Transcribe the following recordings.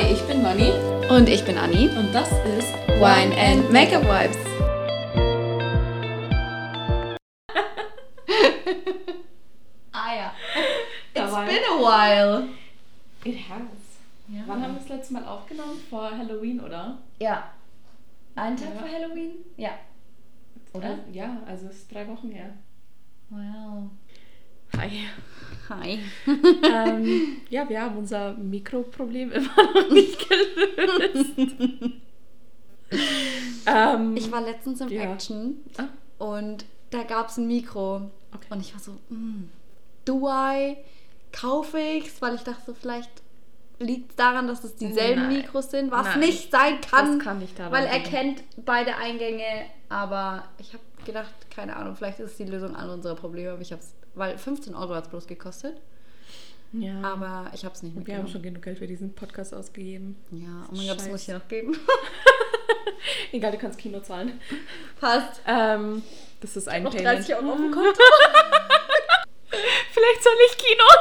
Hi, ich bin Moni Und ich bin Anni. und das ist Wine and Makeup Vibes. ah ja. It's been a while. It has. Ja. Wann haben wir das letzte Mal aufgenommen? Vor Halloween, oder? Ja. Ein Tag Ja. vor Halloween? Ja. Oder? Ja, also es ist drei Wochen her. Wow. Hi. Hi. ähm, ja, wir haben unser Mikroproblem immer noch nicht gelöst. ähm, Ich war letztens im Ja. Action ah, und da gab es ein Mikro. okay. Und ich war so, mm, do I? Kaufe ich's? Weil ich dachte so, vielleicht liegt es daran, dass es dieselben Nein. Mikros sind, was Nein. nicht sein kann. Das kann nicht daran Weil er liegen. kennt beide Eingänge, aber ich habe gedacht, keine Ahnung, vielleicht ist es die Lösung all unserer Probleme. Aber ich hab's, weil 15 Euro hat es bloß gekostet, ja. aber ich habe es nicht wir haben mitgenommen. schon genug Geld für diesen Podcast ausgegeben. Ja, oh mein Gott, das muss ich dir noch geben. Egal, du kannst Kino zahlen. Passt. Ähm, das ist ein Noch Payment. 30 Euro auf dem Konto. Vielleicht soll ich Kino.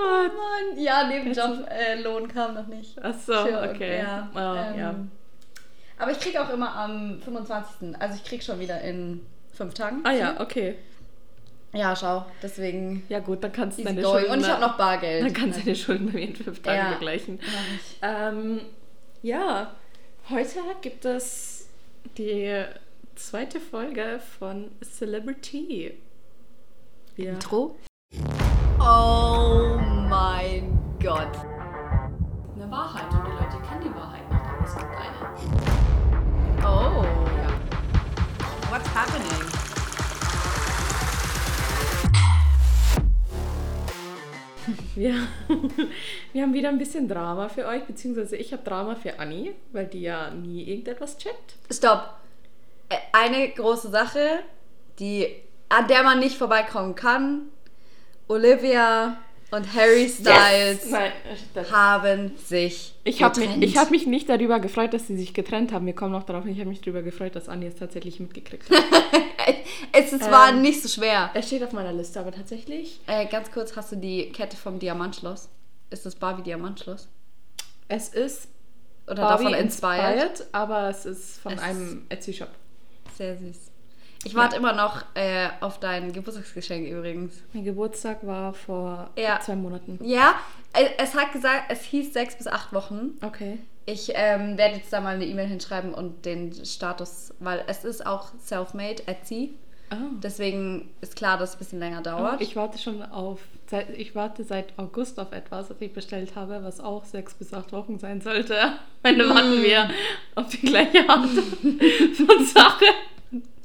Oh Mann. Ja, Nebenjob, äh, kam noch nicht. Ach so, Für- okay. Ja, Oh, ähm, ja. Aber ich kriege auch immer am 25. Also ich krieg schon wieder in fünf Tagen. Ah ja, okay. Ja, schau. Deswegen Ja gut, dann kannst du deine going. Schulden... Und ich habe noch Bargeld. Dann kannst du deine Schulden bei mir in fünf Tagen Ja. begleichen. Mach ich. Ähm, ja, heute gibt es die zweite Folge von Celebrity. Ja. Intro. Oh mein Gott. Eine Wahrheit und die Leute kennen die Wahrheit nicht, aber es gibt eine. Oh. Ja. What's happening? Wir, wir haben wieder ein bisschen Drama für euch, beziehungsweise ich habe Drama für Anni, weil die ja nie irgendetwas checkt. Stopp. Äh, Eine große Sache, die, an der man nicht vorbeikommen kann. Olivia und Harry Styles Nein, das, haben sich ich habe mich, getrennt. ich hab mich nicht darüber gefreut, dass sie sich getrennt haben. Wir kommen noch darauf, ich habe mich darüber gefreut, dass Anni es tatsächlich mitgekriegt hat. es war Ähm, nicht so schwer. Es steht auf meiner Liste, aber tatsächlich, Äh, ganz kurz, hast du die Kette vom Diamantschloss? Ist das Barbie Diamantschloss? es ist Oder Barbie davon inspired? inspired, aber es ist von Es- einem Etsy-Shop. Sehr süß. Ich warte immer noch äh, auf dein Geburtstagsgeschenk übrigens. Mein Geburtstag war vor Ja. zwei Monaten. Ja, äh, es hat gesagt, es hieß sechs bis acht Wochen. Okay. Ich ähm, werde jetzt da mal eine E-Mail hinschreiben und den Status, weil es ist auch self-made, Etsy. Oh. Deswegen ist klar, dass es ein bisschen länger dauert. Ich warte schon auf, seit, ich warte seit August auf etwas, das ich bestellt habe, was auch sechs bis acht Wochen sein sollte. Ende Mm. warten wir auf die gleiche Art von Sache.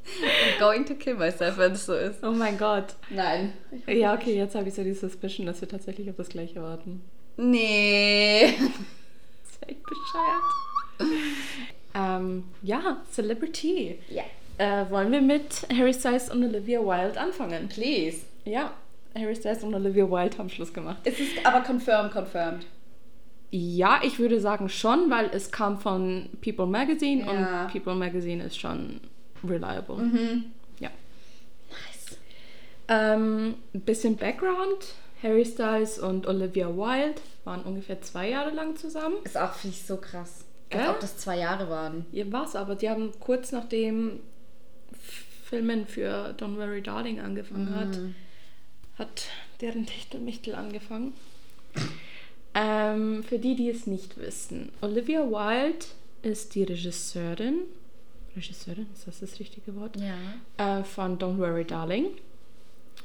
I'm going to kill myself, wenn es so ist. Oh mein Gott. Nein. Ja, okay, jetzt habe ich so die Suspicion, dass wir tatsächlich auf das gleiche warten. Nee. Das ist echt bescheuert. ähm, ja, Celebrity. Ja. Äh, wollen wir mit Harry Styles und Olivia Wilde anfangen? Please. Ja, Harry Styles und Olivia Wilde haben Schluss gemacht. Es ist aber confirmed, confirmed. Ja, ich würde sagen schon, weil es kam von People Magazine Ja. und People Magazine ist schon reliable. Mhm. Ja. Nice. Ähm, ein bisschen Background. Harry Styles und Olivia Wilde waren ungefähr zwei Jahre lang zusammen. Ist auch, finde ich, so krass. Als Gell? ob das zwei Jahre waren. Ja, war's aber. Die haben kurz nachdem Filmen für Don't Worry Darling angefangen hat, hat deren Techtelmichtel angefangen. Ähm, für die, die es nicht wissen, Olivia Wilde ist die Regisseurin. Regisseurin, ist das das richtige Wort? Ja. Äh, von Don't Worry Darling.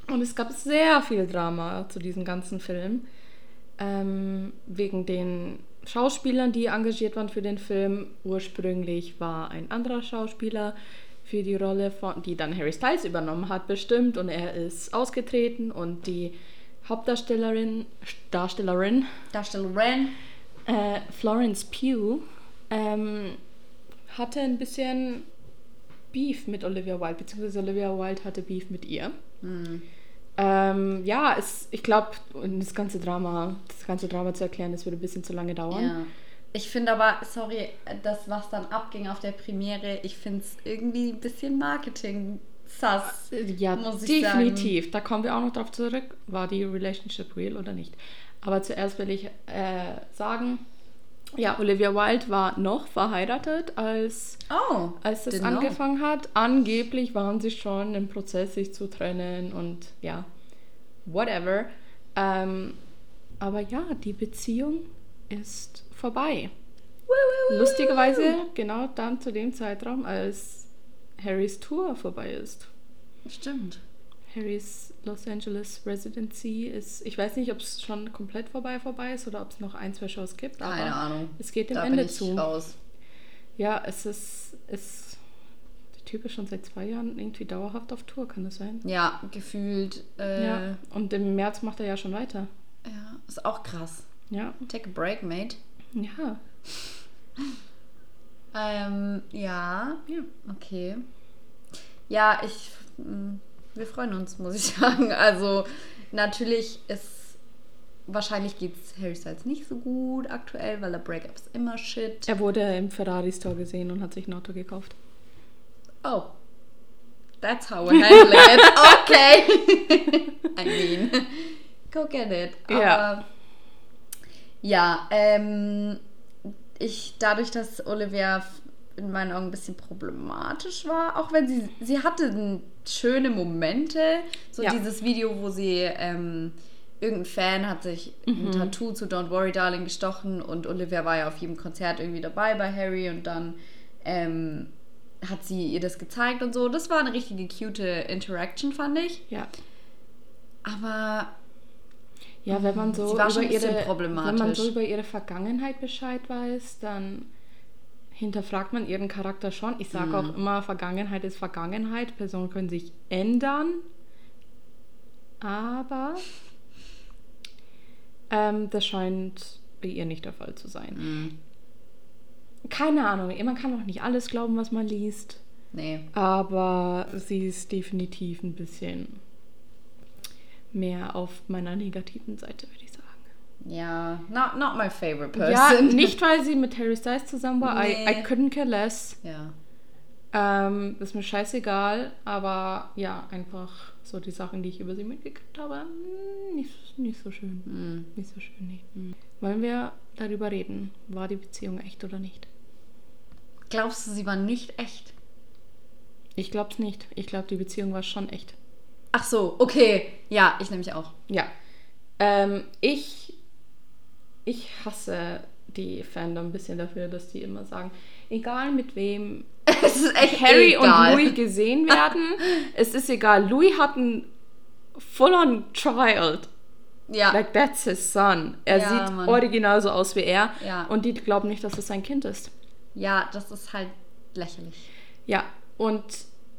Und es gab sehr viel Drama zu diesem ganzen Film. Ähm, wegen den Schauspielern, die engagiert waren für den Film. Ursprünglich war ein anderer Schauspieler für die Rolle, von, die dann Harry Styles übernommen hat, bestimmt. Und er ist ausgetreten und die Hauptdarstellerin, Darstellerin Darstellerin. äh, Florence Pugh ähm, hatte ein bisschen Beef mit Olivia Wilde, beziehungsweise Olivia Wilde hatte Beef mit ihr. Ähm, ja, es, ich glaube, das ganze Drama, das ganze Drama zu erklären, das würde ein bisschen zu lange dauern. Ja. Ich finde aber, sorry, das, was dann abging auf der Premiere, ich finde es irgendwie ein bisschen Marketing sass. Ja, muss ich definitiv. Da kommen wir auch noch drauf zurück. War die Relationship real oder nicht? Aber zuerst will ich äh, sagen, ja, Olivia Wilde war noch verheiratet, als, Oh, als das didn't know. angefangen hat. Angeblich waren sie schon im Prozess, sich zu trennen und ja, whatever. Ähm, aber ja, die Beziehung ist vorbei. Lustigerweise genau dann zu dem Zeitraum, als Harrys Tour vorbei ist. Stimmt. Harrys Los Angeles Residency ist, ich weiß nicht, ob es schon komplett vorbei vorbei ist oder ob es noch ein, zwei Shows gibt, Keine Ahnung. es geht dem Da Ende bin ich zu. raus. Ja, es ist, es, der Typ ist schon seit zwei Jahren irgendwie dauerhaft auf Tour, kann das sein? Ja, gefühlt. Äh, Ja, ja. und im März macht er ja schon weiter. ist auch krass. Ja, Take a break, mate. ja, Ähm, ja, ja. okay. Ja, ich. mh, Wir freuen uns, muss ich sagen. Also, natürlich ist. Wahrscheinlich geht es Harry Styles nicht so gut aktuell, weil der Breakup ist immer shit. Er wurde im Ferrari Store gesehen und hat sich ein Auto gekauft. Oh. That's how we handle it. Okay. I mean, go get it. Aber, Ja. Ja, ähm, ich, dadurch, dass Olivia in meinen Augen ein bisschen problematisch war, auch wenn sie, sie hatte schöne Momente, so Ja. dieses Video, wo sie, ähm, irgendein Fan hat sich Mhm. ein Tattoo zu Don't Worry Darling gestochen und Olivia war ja auf jedem Konzert irgendwie dabei bei Harry und dann, ähm, hat sie ihr das gezeigt und so. Das war eine richtige cute Interaction, fand ich. Ja. Aber Ja, wenn man so über ein bisschen ihre, problematisch. wenn man so über ihre Vergangenheit Bescheid weiß, dann hinterfragt man ihren Charakter schon. Ich sage Mhm. auch immer, Vergangenheit ist Vergangenheit. Personen können sich ändern, aber ähm, das scheint bei ihr nicht der Fall zu sein. Mhm. Keine Ahnung, man kann auch nicht alles glauben, was man liest, nee. aber sie ist definitiv ein bisschen mehr auf meiner negativen Seite, würde ich sagen. Ja, not, not my favorite person. Ja, nicht weil sie mit Harry Styles zusammen war. I, Nee. I couldn't care less. Ja. Ähm, ist mir scheißegal, aber ja, einfach so die Sachen, die ich über sie mitgekriegt habe, mm, nicht, nicht so schön. Mhm. Nicht so schön, nee. Wollen wir darüber reden? War die Beziehung echt oder nicht? Glaubst du, sie war nicht echt? Ich glaub's nicht. Ich glaube, die Beziehung war schon echt. Ach so, okay. Ja, ich nämlich auch. Ja. Ähm, ich, ich hasse die Fandom ein bisschen dafür, dass die immer sagen, egal mit wem es ist echt Harry egal. und Louis gesehen werden, es ist egal. Louis hat ein full-on child. Ja. Like, that's his son. Er Ja, sieht Mann. original so aus wie er. Ja. Und die glauben nicht, dass es sein Kind ist. ja, das ist halt lächerlich. Ja, und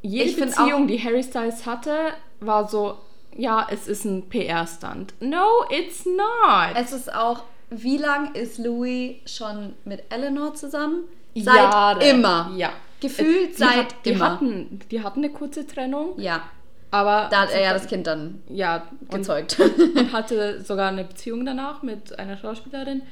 jede Ich Beziehung, die Harry Styles hatte, war so, ja, es ist ein PR-Stunt. No, it's not. Es ist auch, wie lang ist Louis schon mit Eleanor zusammen? Seit Jahre. immer. Ja. Gefühlt Die seit hat, die immer. Hatten, die hatten eine kurze Trennung, Ja, aber da hat er ja das Kind dann ja, und, gezeugt. und hatte sogar eine Beziehung danach mit einer Schauspielerin.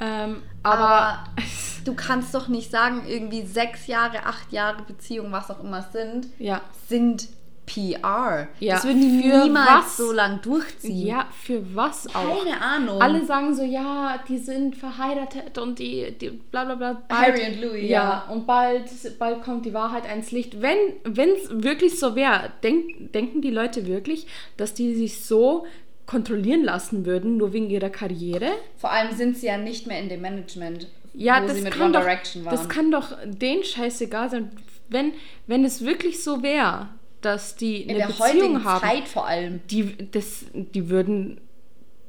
Ähm, aber Aber du kannst doch nicht sagen, irgendwie sechs Jahre, acht Jahre Beziehung, was auch immer es sind, ja, sind PR. Ja, das würden die für niemals was? so lang durchziehen. ja, für was auch? Keine Ahnung. Alle sagen so, ja, die sind verheiratet und die, die bla bla bla. Harry und Louis, ja. und bald, bald kommt die Wahrheit ans Licht. Wenn es wirklich so wäre, denk, denken die Leute wirklich, dass die sich so kontrollieren lassen würden, nur wegen ihrer Karriere? Vor allem sind sie ja nicht mehr in dem Management, Ja, wo das sie mit kann One doch, Direction waren. das kann doch denen scheißegal sein. Wenn, wenn es wirklich so wäre, dass die in eine der Beziehung haben, Zeit vor allem. die, das, die würden,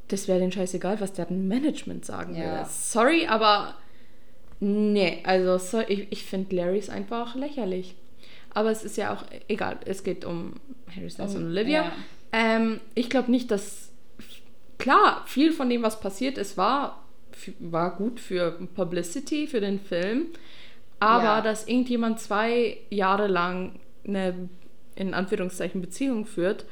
das wäre denen scheißegal, was deren Management sagen Ja. würde. Sorry, aber nee, also so, ich, ich finde Larrys einfach lächerlich. Aber es ist ja auch egal, es geht um Harry Styles Um- und Olivia. ja. Ähm, ich glaube nicht, dass, klar, viel von dem, was passiert ist, war, war gut für Publicity, für den Film. Aber Ja. dass irgendjemand zwei Jahre lang eine, in Anführungszeichen, Beziehung führt,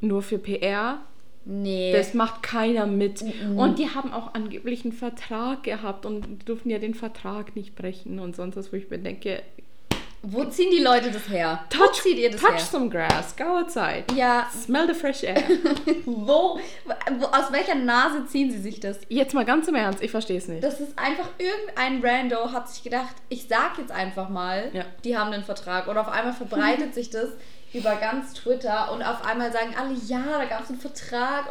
nur für PR, Nee. das macht keiner mit. Und die haben auch angeblich einen Vertrag gehabt und durften ja den Vertrag nicht brechen und sonst was, wo ich mir denke, Wo ziehen die Leute das her? Wo Touch, zieht ihr das touch her? some grass, go outside. Ja, Smell the fresh air. wo, wo, aus welcher Nase ziehen sie sich das? Jetzt mal ganz im Ernst, ich verstehe es nicht. Das ist einfach irgendein Rando hat sich gedacht, ich sag jetzt einfach mal, Ja. die haben einen Vertrag. Und auf einmal verbreitet sich das über ganz Twitter und auf einmal sagen alle, ja, da gab es einen Vertrag.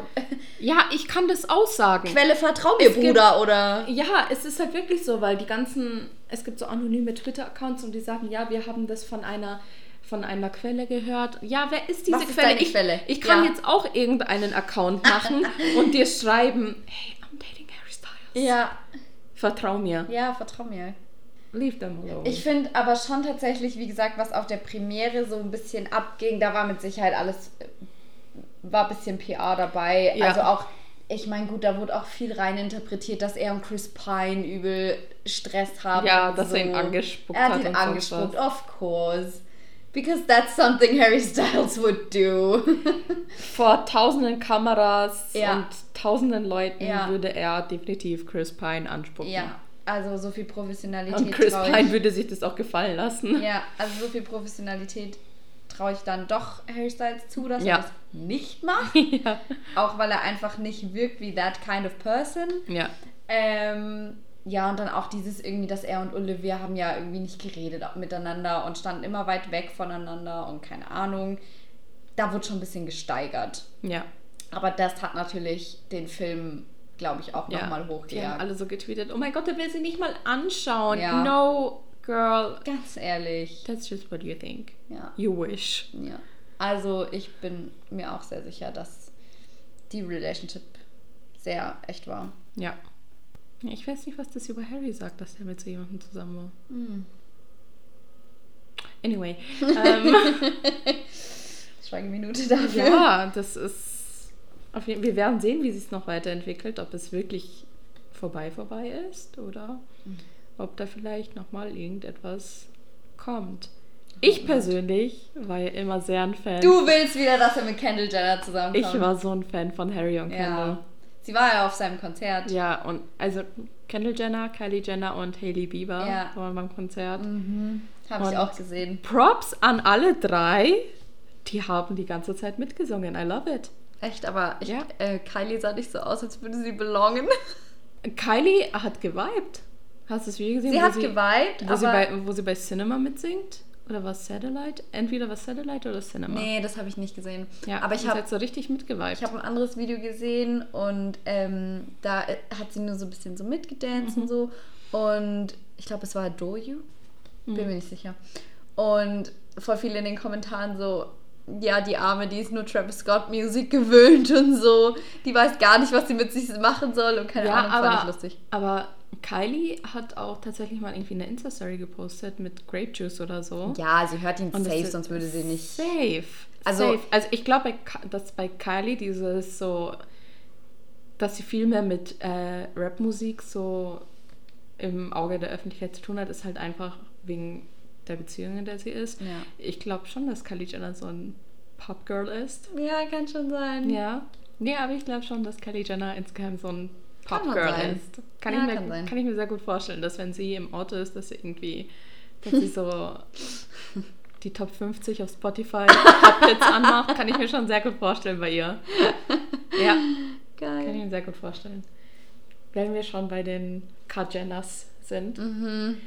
Ja, ich kann das aussagen. Quelle, vertrau mir, Es gibt- Bruder, oder? Ja, es ist halt wirklich so, weil die ganzen, es gibt so anonyme Twitter-Accounts und die sagen, ja, wir haben das von einer von einer Quelle gehört. Ja, wer ist diese ist Quelle? ich, Quelle? ich kann Ja. jetzt auch irgendeinen Account machen und dir schreiben, hey, I'm dating Harry Styles. Ja, Vertrau mir. ja, vertrau mir. Leave them alone. Ich finde aber schon tatsächlich, wie gesagt, was auf der Premiere so ein bisschen abging, da war mit Sicherheit alles, äh, war ein bisschen PR dabei. Ja. Also auch, ich meine, gut, da wurde auch viel rein interpretiert, dass er und Chris Pine übel Stress haben. Ja, dass er ihn angespuckt er hat hat. ihn sonst angespuckt, of course. Because that's something Harry Styles would do. Vor tausenden Kameras Ja. und tausenden Leuten Ja. würde er definitiv Chris Pine anspucken. ja, also so viel Professionalität. Und Chris Pine würde sich das auch gefallen lassen. Ja, also so viel Professionalität traue ich dann doch Harry Styles zu, dass Ja. er das nicht macht. ja. Auch weil er einfach nicht wirkt wie that kind of person. ja. Ähm, ja, und dann auch dieses irgendwie, dass er und Olivia haben ja irgendwie nicht geredet miteinander und standen immer weit weg voneinander und keine Ahnung. Da wurde schon ein bisschen gesteigert. Ja. Aber das hat natürlich den Film, glaube ich, auch ja. nochmal Die haben hochgejagt. alle so getweetet, oh mein Gott, der will sie nicht mal anschauen. Ja. No, girl. Ganz ehrlich. That's just what you think. Ja. You wish. Ja. Also ich bin mir auch sehr sicher, dass die Relationship sehr echt war. Ja. Ja, Ich weiß nicht, was das über Harry sagt, dass er mit so jemandem zusammen war. Hm. Anyway. ähm, Schweigeminute dafür. ja, das ist. Auf jeden, wir werden sehen, wie sich es noch weiterentwickelt, ob es wirklich vorbei vorbei ist oder ob da vielleicht nochmal irgendetwas kommt. Ich persönlich war ja immer sehr ein Fan. Du willst wieder, dass er mit Kendall Jenner zusammenkommt. ich war so ein Fan von Harry und Kendall. Ja. Sie war ja auf seinem Konzert. Ja, und also Kendall Jenner, Kylie Jenner und Hailey Bieber Ja. waren beim Konzert. Habe ich auch gesehen. Props an alle drei. Die haben die ganze Zeit mitgesungen. I love it. Echt, aber ich, Ja. äh, Kylie sah nicht so aus, als würde sie belongen. Kylie hat geweibt. Hast du das Video gesehen? Sie hat geweibt, wo aber... sie, bei, wo sie bei Cinema mitsingt? Oder was Satellite? Entweder was Satellite oder Cinema. nee, das habe ich nicht gesehen. Ja, aber ich sie habe hat so richtig mitgeweibt. Ich habe ein anderes Video gesehen und ähm, da äh, hat sie nur so ein bisschen so mitgedanced Mhm. und so. Und ich glaube, es war Adore You. Mhm. Bin mir nicht sicher. Und voll viele in den Kommentaren so, ja, die Arme, die ist nur Travis Scott Musik gewöhnt und so. Die weiß gar nicht, was sie mit sich machen soll und keine ja, Ahnung, fand ich aber, lustig. aber Kylie hat auch tatsächlich mal irgendwie eine Insta-Story gepostet mit Grape Juice oder so. Ja, sie hört ihn Und safe, sonst würde sie nicht. Safe. Also- safe. also ich glaube, dass bei Kylie dieses so, dass sie viel mehr mit äh, Rapmusik so im Auge der Öffentlichkeit zu tun hat, ist halt einfach wegen der Beziehung, in der sie ist. Ja. Ich glaube schon, dass Kylie Jenner so ein Popgirl ist. Ja, kann schon sein. Ja. Nee, aber ich glaube schon, dass Kylie Jenner insgeheim so ein Popgirl ist. Kann, Ja, ich mir, kann sein. kann ich mir sehr gut vorstellen, dass wenn sie im Auto ist, dass sie irgendwie, dass sie so die Top 50 auf Spotify Top-Hits anmacht, kann ich mir schon sehr gut vorstellen bei ihr. Ja, kann ich Geil. mir sehr gut vorstellen. Wenn wir schon bei den Kardjenners sind, Mhm.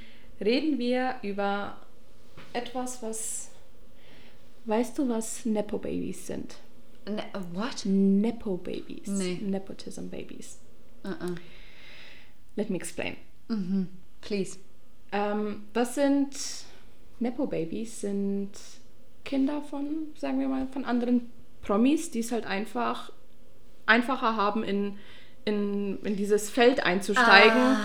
reden wir über etwas, was... Weißt du, was Nepo-Babys sind? Ne, what? Nepo-Babys. Nee. Nepotism-Babys. Uh-uh. Let me explain. Mhm. Please. Ähm, das sind Nepo-Babys, sind Kinder von, sagen wir mal, von anderen Promis, die es halt einfach einfacher haben, in, in, in dieses Feld einzusteigen,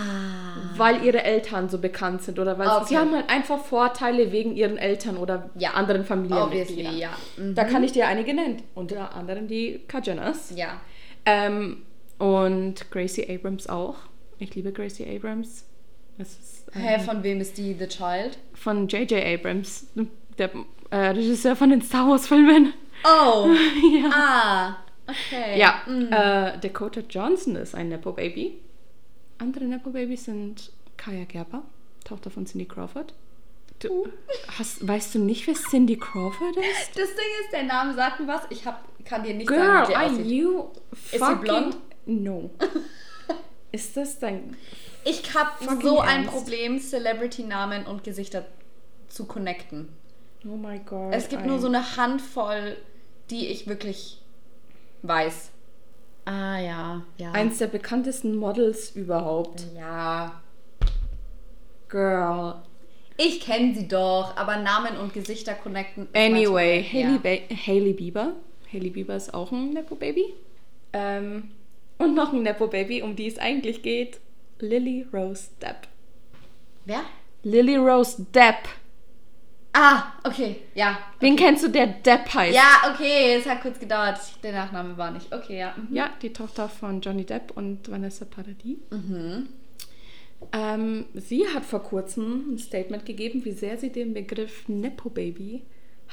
weil ihre Eltern so bekannt sind oder weil Ah. Okay. sie haben halt einfach Vorteile wegen ihren Eltern oder Ja. anderen Familienmitgliedern. ja. Mhm. Da kann ich dir einige nennen, unter anderem die Kajanas. Ja. Ähm, und Gracie Abrams auch. Ich liebe Gracie Abrams. Ist ähm, Hä, von wem ist die The Child? von J.J. Abrams, der äh, Regisseur von den Star Wars-Filmen. Oh. ja. ah. Okay. Ja, Mhm. äh, Dakota Johnson ist ein Nepo-Baby. Andere Nepo-Babys sind Kaya Gerber, Tochter von Cindy Crawford. Du, hast, weißt du nicht, wer Cindy Crawford ist? Das Ding ist, der Name sagt mir was. Ich hab, kann dir nicht Girl, sagen, wie der are aussieht. you sie fucking... blond? No. ist das dein... Ich habe so ein ernst? Problem, Celebrity-Namen und Gesichter zu connecten. Oh my God. Es gibt I- nur so eine Handvoll, die ich wirklich weiß. Ah ja, ja. Eins der bekanntesten Models überhaupt. ja. Girl. Ich kenne sie doch, aber Namen und Gesichter connecten. Anyway, Hailey, ja. Hailey Bieber. Hailey Bieber ist auch ein Nepo-Baby. Ähm, und noch ein Nepo-Baby, um die es eigentlich geht. Lily Rose Depp. Wer? Lily Rose Depp. Ah, okay, ja. Wen kennst du, der Depp heißt? Ja, okay, es hat kurz gedauert. Der Nachname war nicht. Okay, ja. mhm. Ja, die Tochter von Johnny Depp und Vanessa Paradis. Ähm, sie hat vor kurzem ein Statement gegeben, wie sehr sie den Begriff Nepo-Baby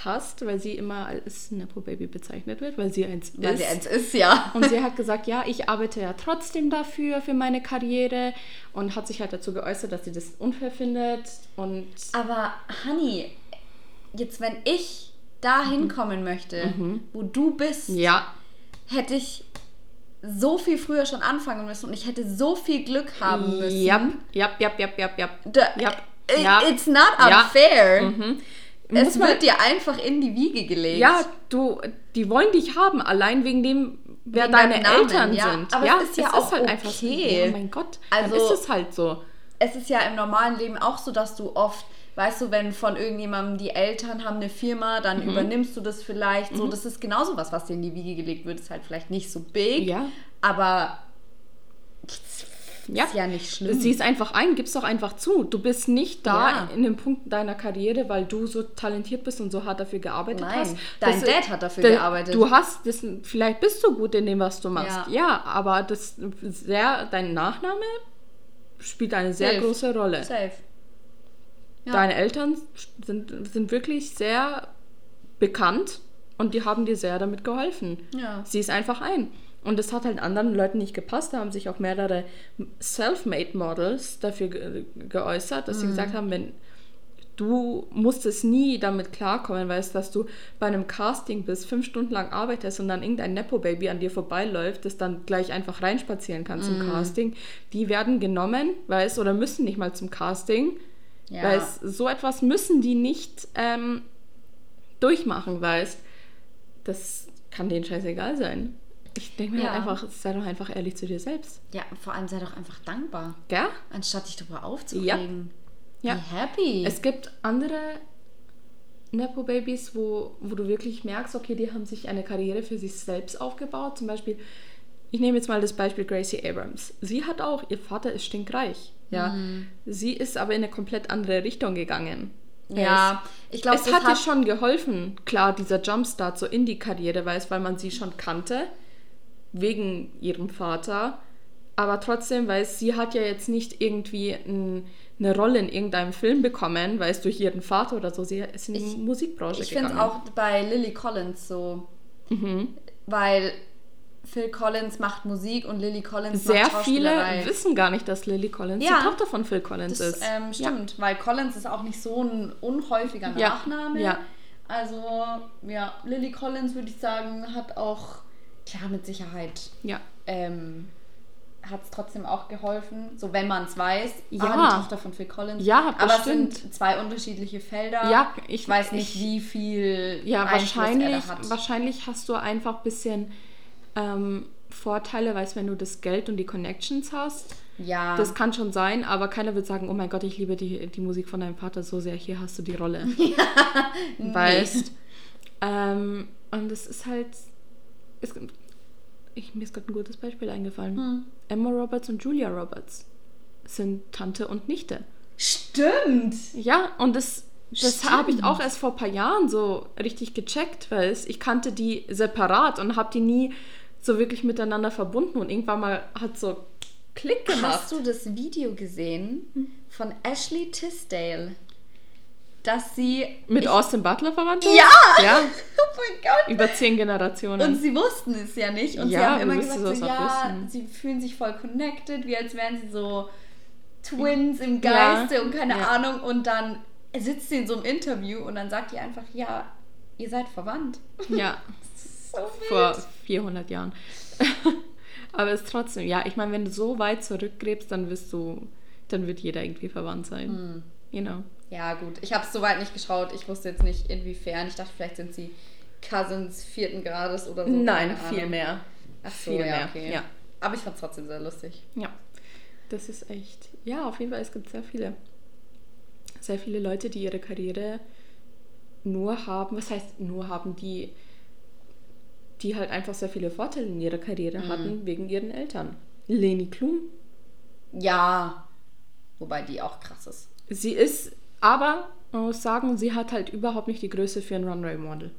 hasst, weil sie immer als Nepo-Baby bezeichnet wird, weil sie eins Weil ist. sie eins ist, ja. Und sie hat gesagt, ja, ich arbeite ja trotzdem dafür, für meine Karriere und hat sich halt dazu geäußert, dass sie das unfair findet und Aber, Honey, jetzt wenn ich da hinkommen möchte, wo du bist, ja, hätte ich so viel früher schon anfangen müssen und ich hätte so viel Glück haben müssen. ja, ja, ja, ja, ja, ja. Ja. it- Ja. It's not Ja. unfair. Mhm. Es wird dir einfach in die Wiege gelegt. Ja, du, die wollen dich haben, allein wegen dem, wer Wegen deine Eltern ja. sind. Aber ja, es ist ja auch halt einfach so. okay. Ja, mein Gott, Also- ist es halt so. es ist ja im normalen Leben auch so, dass du oft, weißt du, wenn von irgendjemandem die Eltern haben eine Firma, dann Mhm. übernimmst du das vielleicht. So, das ist genauso was, was dir in die Wiege gelegt wird. Ist halt vielleicht nicht so big, Ja. aber Ja. ist ja nicht schlimm. Sieh es einfach ein, gib's doch einfach zu. Du bist nicht da Ja. in dem Punkt deiner Karriere, weil du so talentiert bist und so hart dafür gearbeitet Nein, hast. dein Das- Dad hat dafür da- gearbeitet. Du hast das, vielleicht bist du gut in dem, was du machst. Ja. Ja, aber das sehr, dein Nachname spielt eine sehr Hilft. große Rolle. Safe. Ja. Deine Eltern sind, sind wirklich sehr bekannt und die haben dir sehr damit geholfen. Ja. Sieh es einfach ein. Und das hat halt anderen Leuten nicht gepasst. Da haben sich auch mehrere Self-Made Models dafür ge geäußert, dass sie gesagt haben, wenn du musstest nie damit klarkommen, weißt, dass du bei einem Casting bist, fünf Stunden lang arbeitest und dann irgendein Nepo-Baby an dir vorbeiläuft, das dann gleich einfach reinspazieren kann zum Casting. Die werden genommen, weißt, oder müssen nicht mal zum Casting, Ja. weil es- so etwas müssen die nicht ähm, durchmachen, weißt. Das kann denen scheißegal sein. Ich denke mir Ja. halt einfach, sei doch einfach ehrlich zu dir selbst. ja, vor allem sei doch einfach dankbar, Gell? anstatt dich darüber aufzuregen. Ja. Be happy. Es gibt andere Nepo-Babys, wo, wo du wirklich merkst, okay, die haben sich eine Karriere für sich selbst aufgebaut. Zum Beispiel, ich nehme jetzt mal das Beispiel Gracie Abrams. Sie hat auch, ihr Vater ist stinkreich. Ja. Mhm. Sie ist aber in eine komplett andere Richtung gegangen. ja, ich glaube, es hat ihr schon geholfen, klar, dieser Jumpstart so in die Karriere, weiß, weil man sie schon kannte, wegen ihrem Vater. Aber trotzdem, weil sie hat ja jetzt nicht irgendwie ein, eine Rolle in irgendeinem Film bekommen, weil es durch ihren Vater oder so, sie ist in die Ich- Musikbranche Ich finde gegangen. es auch bei Lily Collins so. Mhm. Weil Phil Collins macht Musik und Lily Collins Sehr macht viele Schauspielerei. wissen gar nicht, dass Lily Collins Ja. die Tochter von Phil Collins Das ist. ähm, stimmt, weil Collins ist auch nicht so ein unhäufiger Ja, Nachname. ja. Also, ja, Lily Collins würde ich sagen, hat auch, klar, mit Sicherheit, Ja. ähm, hat es trotzdem auch geholfen. So, wenn man es weiß. Ja. Ah, die Tochter von Phil Collins. Ja, Aber es bestimmt. sind zwei unterschiedliche Felder. Ja, ich, weiß nicht, ich- wie viel Ja, Einfluss er wahrscheinlich, da hat. wahrscheinlich hast du einfach ein bisschen ähm, Vorteile, weißt wenn du das Geld und die Connections hast. Ja. Das kann schon sein, aber keiner wird sagen, oh mein Gott, ich liebe die, die Musik von deinem Vater so sehr, hier hast du die Rolle. Weißt. Ähm, und es ist halt. Es, ich, mir ist gerade ein gutes Beispiel eingefallen. Hm. Emma Roberts und Julia Roberts sind Tante und Nichte. Stimmt. Ja, und das, das habe ich auch erst vor ein paar Jahren so richtig gecheckt, weil ich kannte die separat und habe die nie so wirklich miteinander verbunden und irgendwann mal hat so Klick gemacht. Hast du das Video gesehen von Ashley Tisdale? Dass sie. Mit ich, Austin Butler verwandt ist? Ja! Ja, Oh mein Gott! über zehn Generationen. Und sie wussten es ja nicht. Und sie Ja, haben immer gesagt, so, ja, wissen? sie fühlen sich voll connected, wie als wären sie so Twins im Ja, Geiste und keine ja. Ahnung. Und dann sitzt sie in so einem Interview und dann sagt die einfach, ja, ihr seid verwandt. Ja, So vor 400 Jahren. Aber es ist trotzdem, ja, ich meine, wenn du so weit zurückgräbst, dann wirst du, dann wird jeder irgendwie verwandt sein. Hm. You know. Ja, gut. Ich habe es soweit nicht geschaut. Ich wusste jetzt nicht, inwiefern. Ich dachte, vielleicht sind sie Cousins vierten Grades oder so. Nein, viel mehr. Ach so, viel ja, mehr, okay. ja. Aber ich fand es trotzdem sehr lustig. Ja, das ist echt. Ja, auf jeden Fall, es gibt sehr viele. Sehr viele Leute, die ihre Karriere nur haben, was heißt nur haben, die, die halt einfach sehr viele Vorteile in ihrer Karriere Mhm. hatten wegen ihren Eltern. Leni Klum, Ja. Wobei die auch krass ist. sie ist, aber man muss sagen, sie hat halt überhaupt nicht die Größe für ein Runway-Model.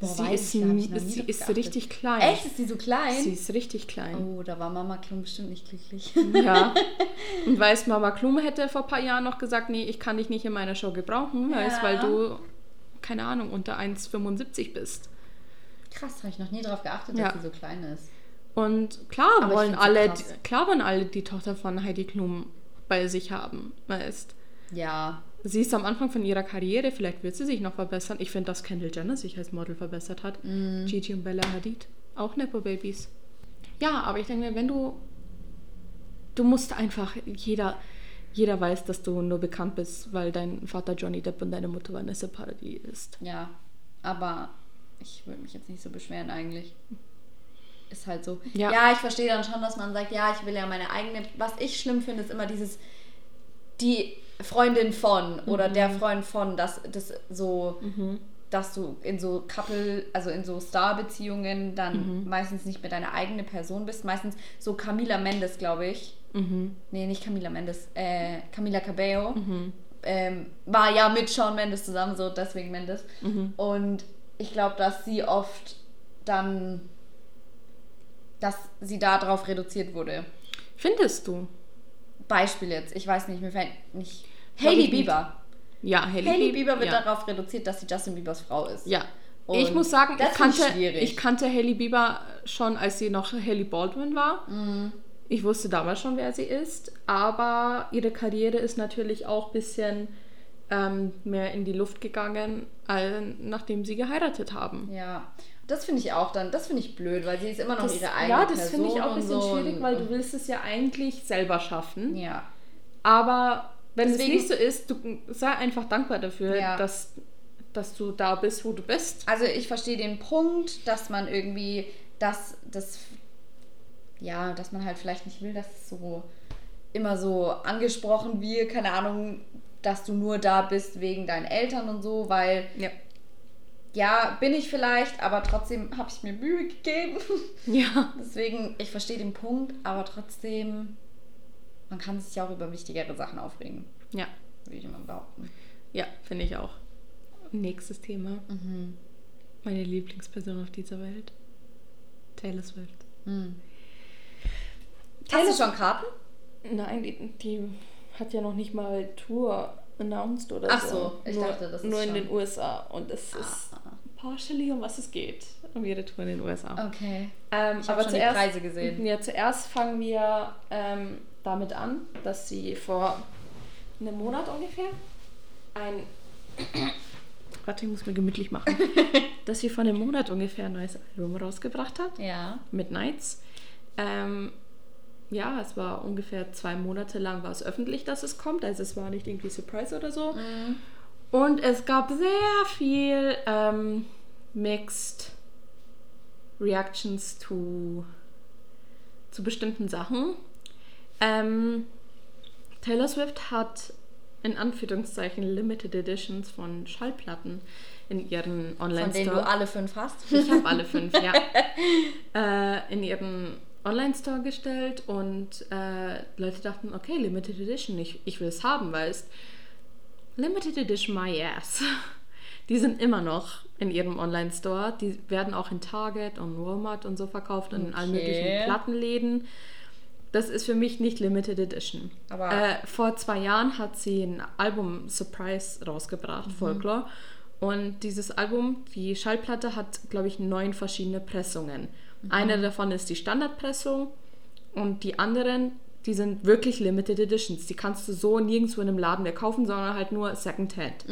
Sie ist, nie sie ist geachtet. richtig klein. Echt? Ist die so klein? Sie ist richtig klein. Oh, da war Mama Klum bestimmt nicht glücklich. Ja. Und weißt, Mama Klum hätte vor ein paar Jahren noch gesagt, nee, ich kann dich nicht in meiner Show gebrauchen, weißt, Ja. weil du, keine Ahnung, unter 1,75 bist. Krass, habe ich noch nie drauf geachtet, Ja. dass sie so klein ist. Und klar Aber wollen so alle, krass. klar wollen alle die Tochter von Heidi Klum bei sich haben, weißt. Ja. Sie ist am Anfang von ihrer Karriere, vielleicht wird sie sich noch verbessern. Ich finde, dass Kendall Jenner sich als Model verbessert hat. Mhm. Gigi und Bella Hadid, auch Nepo-Babys. Ja, aber ich denke mir, wenn du, du musst einfach, jeder, jeder weiß, dass du nur bekannt bist, weil dein Vater Johnny Depp und deine Mutter Vanessa Paradis ist. Ja. Aber ich würde mich jetzt nicht so beschweren eigentlich. Ist halt so. Ja. Ja. ich verstehe dann schon, dass man sagt, ja, ich will ja meine eigene. Was ich schlimm finde, ist immer dieses, die Freundin von oder der Freund von, dass das so, dass du in so Couple, also in so Star-Beziehungen dann meistens nicht mehr deine eigene Person bist. Meistens so Camila Mendes, glaube ich. Mhm. Nee, nicht Camila Mendes, äh, Camila Cabello. Ähm, war ja mit Shawn Mendes zusammen, so deswegen Mendes. Und ich glaube, dass sie oft dann, dass sie darauf reduziert wurde. Findest du? Beispiel jetzt, ich weiß nicht, mir fällt nicht. Hailey ich nicht. Bieber. Ja, Hailey, Hailey Bieber wird ja. darauf reduziert, dass sie Justin Biebers Frau ist. Ja. Und ich muss sagen, das ich kannte, schwierig. ich kannte Hailey Bieber schon, als sie noch Hailey Baldwin war. Mhm. Ich wusste damals schon, wer sie ist, aber ihre Karriere ist natürlich auch ein bisschen ähm, mehr in die Luft gegangen, äh, nachdem sie geheiratet haben. Ja. Das finde ich auch dann, das finde ich blöd, weil sie ist immer noch Das, ihre eigene ja, das Person. finde ich auch ein bisschen so schwierig, weil du willst es ja eigentlich selber schaffen. Ja. Aber wenn Deswegen- es nicht so ist, du sei einfach dankbar dafür, Ja. dass, dass du da bist, wo du bist. Also ich verstehe den Punkt, dass man irgendwie das, das, ja, dass man halt vielleicht nicht will, dass es so immer so angesprochen wird, keine Ahnung, dass du nur da bist wegen deinen Eltern und so, weil Ja. ja, bin ich vielleicht, aber trotzdem habe ich mir Mühe gegeben. Ja. Deswegen, ich verstehe den Punkt, aber trotzdem, man kann sich ja auch über wichtigere Sachen aufregen, Ja. würde ich mal behaupten. Ja, finde ich auch. Nächstes Thema. Mhm. Meine Lieblingsperson auf dieser Welt. Taylor Swift. Hast du schon Karten? Nein, die, die hat ja noch nicht mal Tour announced oder Ach so. so, ich nur, dachte, das ist Nur in schon- den USA. Und es ist Ah. partially, um was es geht. Um ihre Tour in den USA. Okay. Ähm, Ich aber schon die zuerst, Preise gesehen. Ja, zuerst fangen wir ähm, damit an, dass sie vor einem Monat ungefähr ein. Warte, ich muss mir gemütlich machen. dass sie vor einem Monat ungefähr ein neues Album rausgebracht hat. Ja. Midnights. Ähm, ja, es war ungefähr zwei Monate lang war es öffentlich, dass es kommt. Also es war nicht irgendwie Surprise oder so. Und es gab sehr viel ähm, Mixed Reactions to, zu bestimmten Sachen. Ähm, Taylor Swift hat in Anführungszeichen Limited Editions von Schallplatten in ihren Von denen du Online-Store. alle fünf hast. Ich habe alle fünf, ja. äh, in ihren Online-Store gestellt und äh, Leute dachten, okay, Limited Edition, ich, ich will es haben, weil es Limited Edition my ass. Die sind immer noch in ihrem Online-Store. Die werden auch in Target und Walmart und so verkauft und in allen Okay. möglichen Plattenläden. Das ist für mich nicht Limited Edition. Aber- äh, vor zwei Jahren hat sie ein Album Surprise rausgebracht, Folklore. Und dieses Album, die Schallplatte, hat, glaube ich, neun verschiedene Pressungen. Eine davon ist die Standardpressung und die anderen, die sind wirklich Limited Editions. Die kannst du so nirgendwo in einem Laden mehr kaufen, sondern halt nur Secondhand.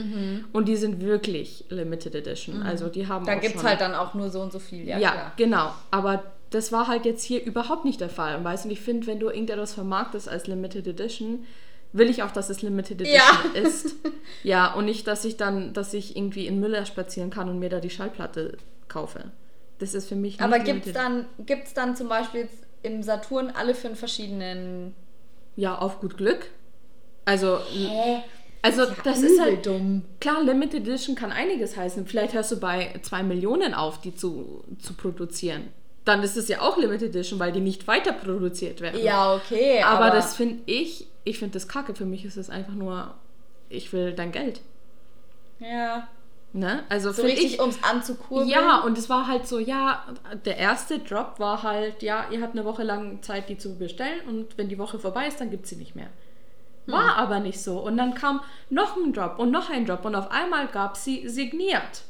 Und die sind wirklich Limited Edition. Also die haben Da gibt es halt dann auch nur so und so viel. Ja, ja, klar. genau. Aber das war halt jetzt hier überhaupt nicht der Fall. Und weißt du, ich finde, wenn du irgendetwas vermarktest als Limited Edition, will ich auch, dass es Limited Edition Ja. ist. Ja, und nicht, dass ich dann, dass ich irgendwie in Müller spazieren kann und mir da die Schallplatte kaufe. Das ist für mich nicht Aber gibt es dann, gibt's dann zum Beispiel im Saturn alle fünf verschiedenen. Ja, auf gut Glück. Also, Hä? also das ist halt dumm. Klar, Limited Edition kann einiges heißen. Vielleicht hörst du bei 2 Millionen auf, die zu, zu produzieren. Dann ist es ja auch Limited Edition, weil die nicht weiter produziert werden. Ja, okay. Aber, das finde ich, ich finde das kacke. Für mich ist es einfach nur, ich will dein Geld. Ja. Ne? Also So richtig, ich. ums anzukurbeln. Ja, und es war halt so, ja, der erste Drop war halt, ja, ihr habt eine Woche lang Zeit, die zu bestellen und wenn die Woche vorbei ist, dann gibt es sie nicht mehr. War aber nicht so. Und dann kam noch ein Drop und noch ein Drop und auf einmal gab es sie signiert.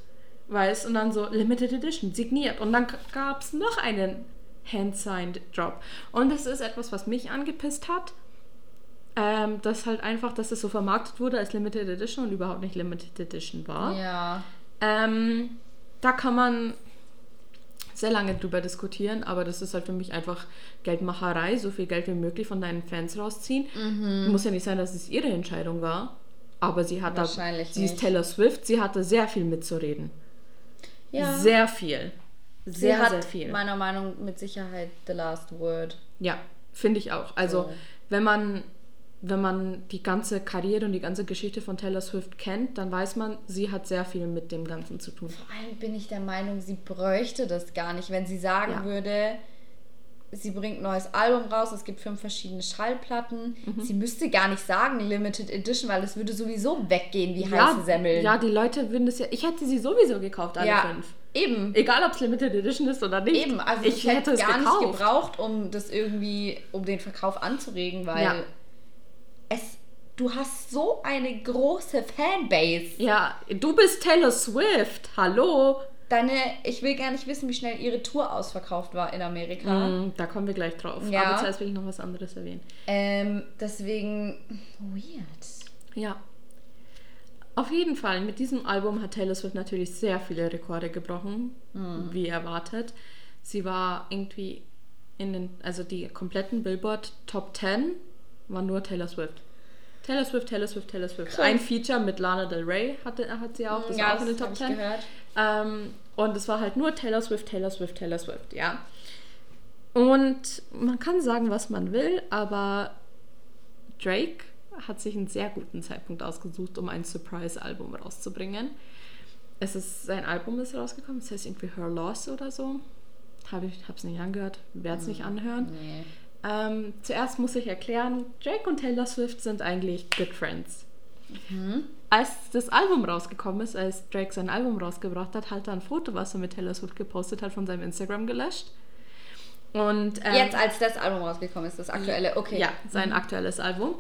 Weißt und dann so Limited Edition, signiert. Und dann gab es noch einen Hand-Signed Drop. Und das ist etwas, was mich angepisst hat. Ähm, dass halt einfach, dass es so vermarktet wurde als Limited Edition und überhaupt nicht Limited Edition war. Ja. Ähm, da kann man sehr lange drüber diskutieren, aber das ist halt für mich einfach Geldmacherei, so viel Geld wie möglich von deinen Fans rausziehen. Muss ja nicht sein, dass es ihre Entscheidung war, aber sie hat da, sie ist nicht. Taylor Swift, sie hatte sehr viel mitzureden. Ja. Sehr viel. Sie Sehr, hat sehr viel. meiner Meinung mit Sicherheit the last word. Ja, finde ich auch. Also, So. wenn man wenn man die ganze Karriere und die ganze Geschichte von Taylor Swift kennt, dann weiß man, sie hat sehr viel mit dem Ganzen zu tun. Vor allem bin ich der Meinung, sie bräuchte das gar nicht, wenn sie sagen Ja. würde, sie bringt ein neues Album raus, es gibt fünf verschiedene Schallplatten. Mhm. Sie müsste gar nicht sagen Limited Edition, weil es würde sowieso weggehen wie Ja, heiße Semmeln. ja, die Leute würden das ja. Ich hätte sie sowieso gekauft, alle Ja, fünf. eben. Egal, ob es Limited Edition ist oder nicht. Eben, also ich, ich, hätte es gar gekauft. nicht gebraucht, um das irgendwie, um den Verkauf anzuregen, weil Ja. Es, du hast so eine große Fanbase. Ja, du bist Taylor Swift. Hallo. Deine, ich will gar nicht wissen, wie schnell ihre Tour ausverkauft war in Amerika. Mm, da kommen wir gleich drauf. Ja. Aber zuerst will ich noch was anderes erwähnen. Ähm, deswegen, weird. Ja. Auf jeden Fall, mit diesem Album hat Taylor Swift natürlich sehr viele Rekorde gebrochen, wie erwartet. Sie war irgendwie in den, also die kompletten Billboard Top 10 war nur Taylor Swift. Taylor Swift, Taylor Swift, Taylor Swift. Krass. Ein Feature mit Lana Del Rey hatte, hat sie auch, das war auch in den Top hab 10. ich gehört. Ähm, und es war halt nur Taylor Swift, Taylor Swift, Taylor Swift, ja. Und man kann sagen, was man will, aber Drake hat sich einen sehr guten Zeitpunkt ausgesucht, um ein Surprise-Album rauszubringen. Es ist, sein Album ist rausgekommen, es heißt irgendwie Her Loss oder so. Habe ich es nicht angehört, werde es nicht anhören. Nee. Ähm, zuerst muss ich erklären, Drake und Taylor Swift sind eigentlich good friends. Als das Album rausgekommen ist, als Drake sein Album rausgebracht hat, hat er ein Foto, was er mit Taylor Swift gepostet hat, von seinem Instagram gelöscht. Und, ähm, Jetzt, als das Album rausgekommen ist, das aktuelle, okay. ja, sein aktuelles Album.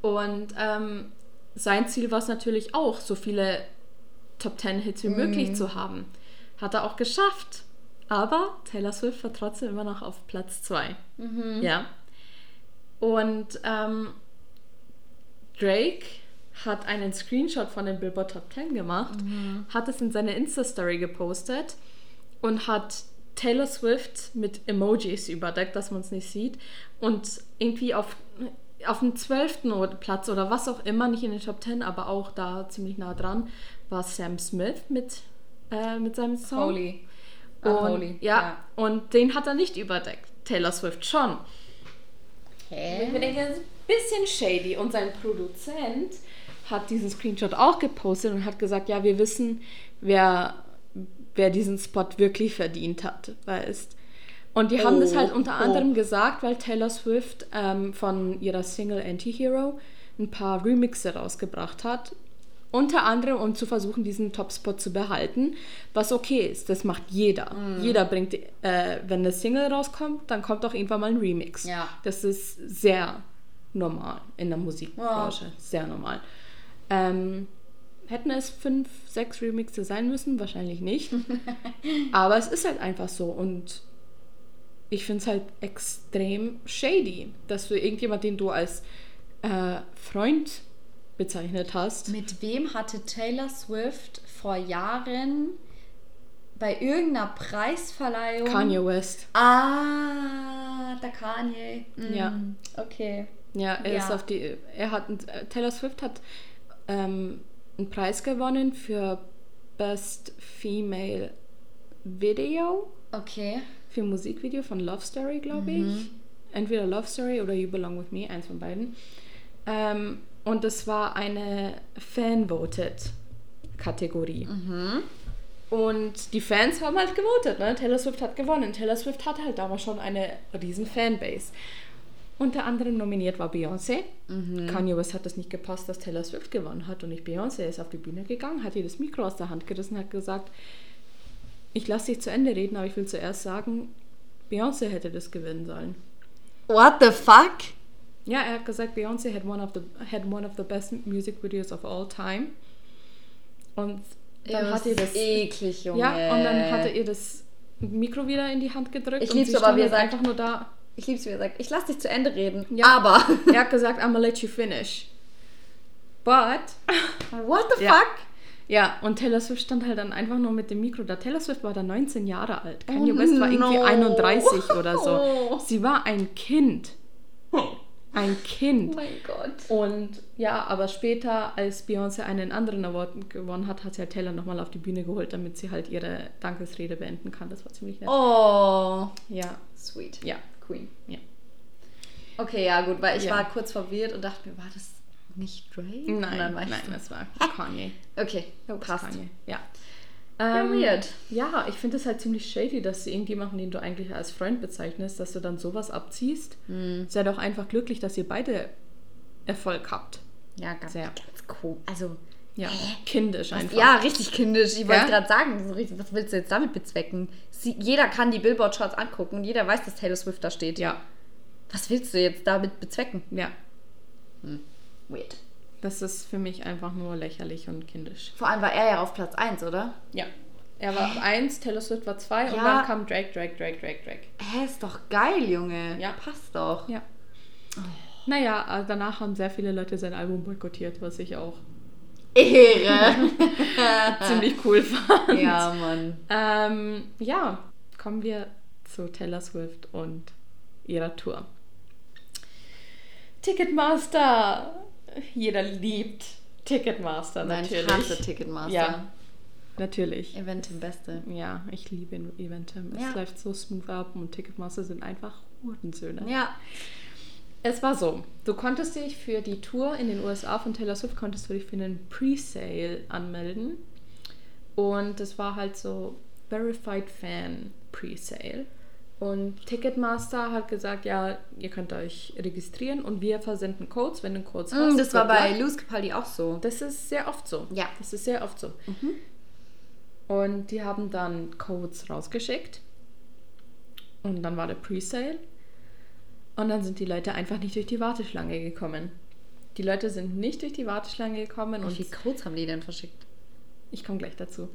Und ähm, sein Ziel war es natürlich auch, so viele Top 10 Hits wie möglich zu haben. Hat er auch geschafft. Aber Taylor Swift war trotzdem immer noch auf Platz 2. Ja. Und ähm, Drake hat einen Screenshot von den Billboard Top 10 gemacht, hat es in seine Insta-Story gepostet und hat Taylor Swift mit Emojis überdeckt, dass man es nicht sieht. Und irgendwie auf, auf dem 12. oder- Platz oder was auch immer, nicht in den Top 10, aber auch da ziemlich nah dran, war Sam Smith mit, äh, mit seinem Song. Holy. Und, Unholy. ja, und den hat er nicht überdeckt. Taylor Swift schon. Ich Hä? mir denke, das ist ein bisschen shady. Und sein Produzent hat diesen Screenshot auch gepostet und hat gesagt, ja, wir wissen, wer, wer diesen Spot wirklich verdient hat, weißt. Und die haben das Oh, halt unter oh. anderem gesagt, weil Taylor Swift ähm, von ihrer Single Anti-Hero ein paar Remixe rausgebracht hat. Unter anderem, um zu versuchen, diesen Top-Spot zu behalten, was okay ist. Das macht jeder. Mm. Jeder bringt, äh, wenn eine Single rauskommt, dann kommt auch irgendwann mal ein Remix. Ja. Das ist sehr normal in der Musikbranche. Sehr normal. Ähm, hätten es fünf, sechs Remixe sein müssen? Wahrscheinlich nicht. Aber es ist halt einfach so. Und ich finde es halt extrem shady, dass du irgendjemand, den du als äh, Freund bezeichnet hast. Mit wem hatte Taylor Swift vor Jahren bei irgendeiner Preisverleihung. Kanye West. Ah, der Kanye. Mm, Ja. Okay. Ja, er Ja. ist auf die. Er hat Taylor Swift hat ähm, einen Preis gewonnen für Best Female Video Okay. für Musikvideo von Love Story, glaube ich. Entweder Love Story oder You Belong with Me, eins von beiden. Ähm, und es war eine Fan-Voted Kategorie. Und die Fans haben halt gewotet, ne? Taylor Swift hat gewonnen. Taylor Swift hat halt damals schon eine riesen Fanbase. Unter anderem nominiert war Beyoncé. Kanye West hat das nicht gepasst, dass Taylor Swift gewonnen hat und nicht Beyoncé. Ist auf die Bühne gegangen, hat ihr das Mikro aus der Hand gerissen, hat gesagt, ich lasse dich zu Ende reden, aber ich will zuerst sagen, Beyoncé hätte das gewinnen sollen. What the fuck? Ja, er hat gesagt, Beyoncé had one of the had one of the best music videos of all time. Und dann hat ihr das eklig, Junge. ja und dann hat er ihr das Mikro wieder in die Hand gedrückt Ich und lieb's sie aber, er halt sagt- einfach nur da. Ich lieb's, wie er sagt, ich lass dich zu Ende reden. Ja. Aber. Er hat gesagt, I'm gonna let you finish. But What the Ja. fuck? ja, und Taylor Swift stand halt dann einfach nur mit dem Mikro da. Taylor Swift war da 19 Jahre alt. Kanye Oh West war irgendwie no. 31 oder so. Sie war ein Kind. Ein Oh Kind. mein Gott. Und ja, aber später, als Beyoncé einen anderen Award gewonnen hat, hat sie halt Taylor nochmal auf die Bühne geholt, damit sie halt ihre Dankesrede beenden kann. Das war ziemlich nett. Oh. Ja, Sweet. ja, Queen. Ja. Okay, ja, gut, weil ich Ja. war kurz verwirrt und dachte mir, war das nicht Drake? Nein, nein, so, das war Kanye. Okay, passt. Kanye. Ja. Ja, Ähm, weird. Ja, ich finde es halt ziemlich shady, dass du irgendjemanden, den du eigentlich als Freund bezeichnest, dass du dann sowas abziehst. Hm. Sei doch einfach glücklich, dass ihr beide Erfolg habt. Ja, ganz, Sehr. ganz cool. Also, Ja, kindisch einfach. ja, richtig kindisch. Ich wollte Ja? gerade sagen, so richtig, was willst du jetzt damit bezwecken? Sie, jeder kann die Billboard-Charts angucken und jeder weiß, dass Taylor Swift da steht. Ja, Was willst du jetzt damit bezwecken? ja. Weird. Das ist für mich einfach nur lächerlich und kindisch. Vor allem war er ja auf Platz 1, oder? Ja. Er war eins, Taylor Swift war zwei und Ja. dann kam Drake, Drake, Drake, Drake, Drake. Hä, ist doch geil, Junge. Ja. Passt doch. Ja. Naja, äh, danach haben sehr viele Leute sein Album boykottiert, was ich auch Ehre. ziemlich cool fand. ja, Mann. Ähm, ja, kommen wir zu Taylor Swift und ihrer Tour. Ticketmaster. Jeder liebt Ticketmaster Nein, natürlich. ich hasse Ticketmaster. Ja, natürlich. Eventim Beste. Ja, ich liebe Eventim. Es Ja. läuft so smooth ab und Ticketmaster sind einfach Hurensöhne. Ja. Es war so, du konntest dich für die Tour in den USA von Taylor Swift, konntest du dich für einen Pre-Sale anmelden. Und das war halt so Verified Fan Pre-Sale. Und Ticketmaster hat gesagt, ja, ihr könnt euch registrieren und wir versenden Codes, wenn du Codes hast. Mm, das war bei. Luz Capaldi auch so. Das ist sehr oft so. Ja. Das ist sehr oft so. Und die haben dann Codes rausgeschickt. Und dann war der Presale. Und dann sind die Leute einfach nicht durch die Warteschlange gekommen. Die Leute sind nicht durch die Warteschlange gekommen Wie und viele Codes haben die denn verschickt? ich komme gleich dazu.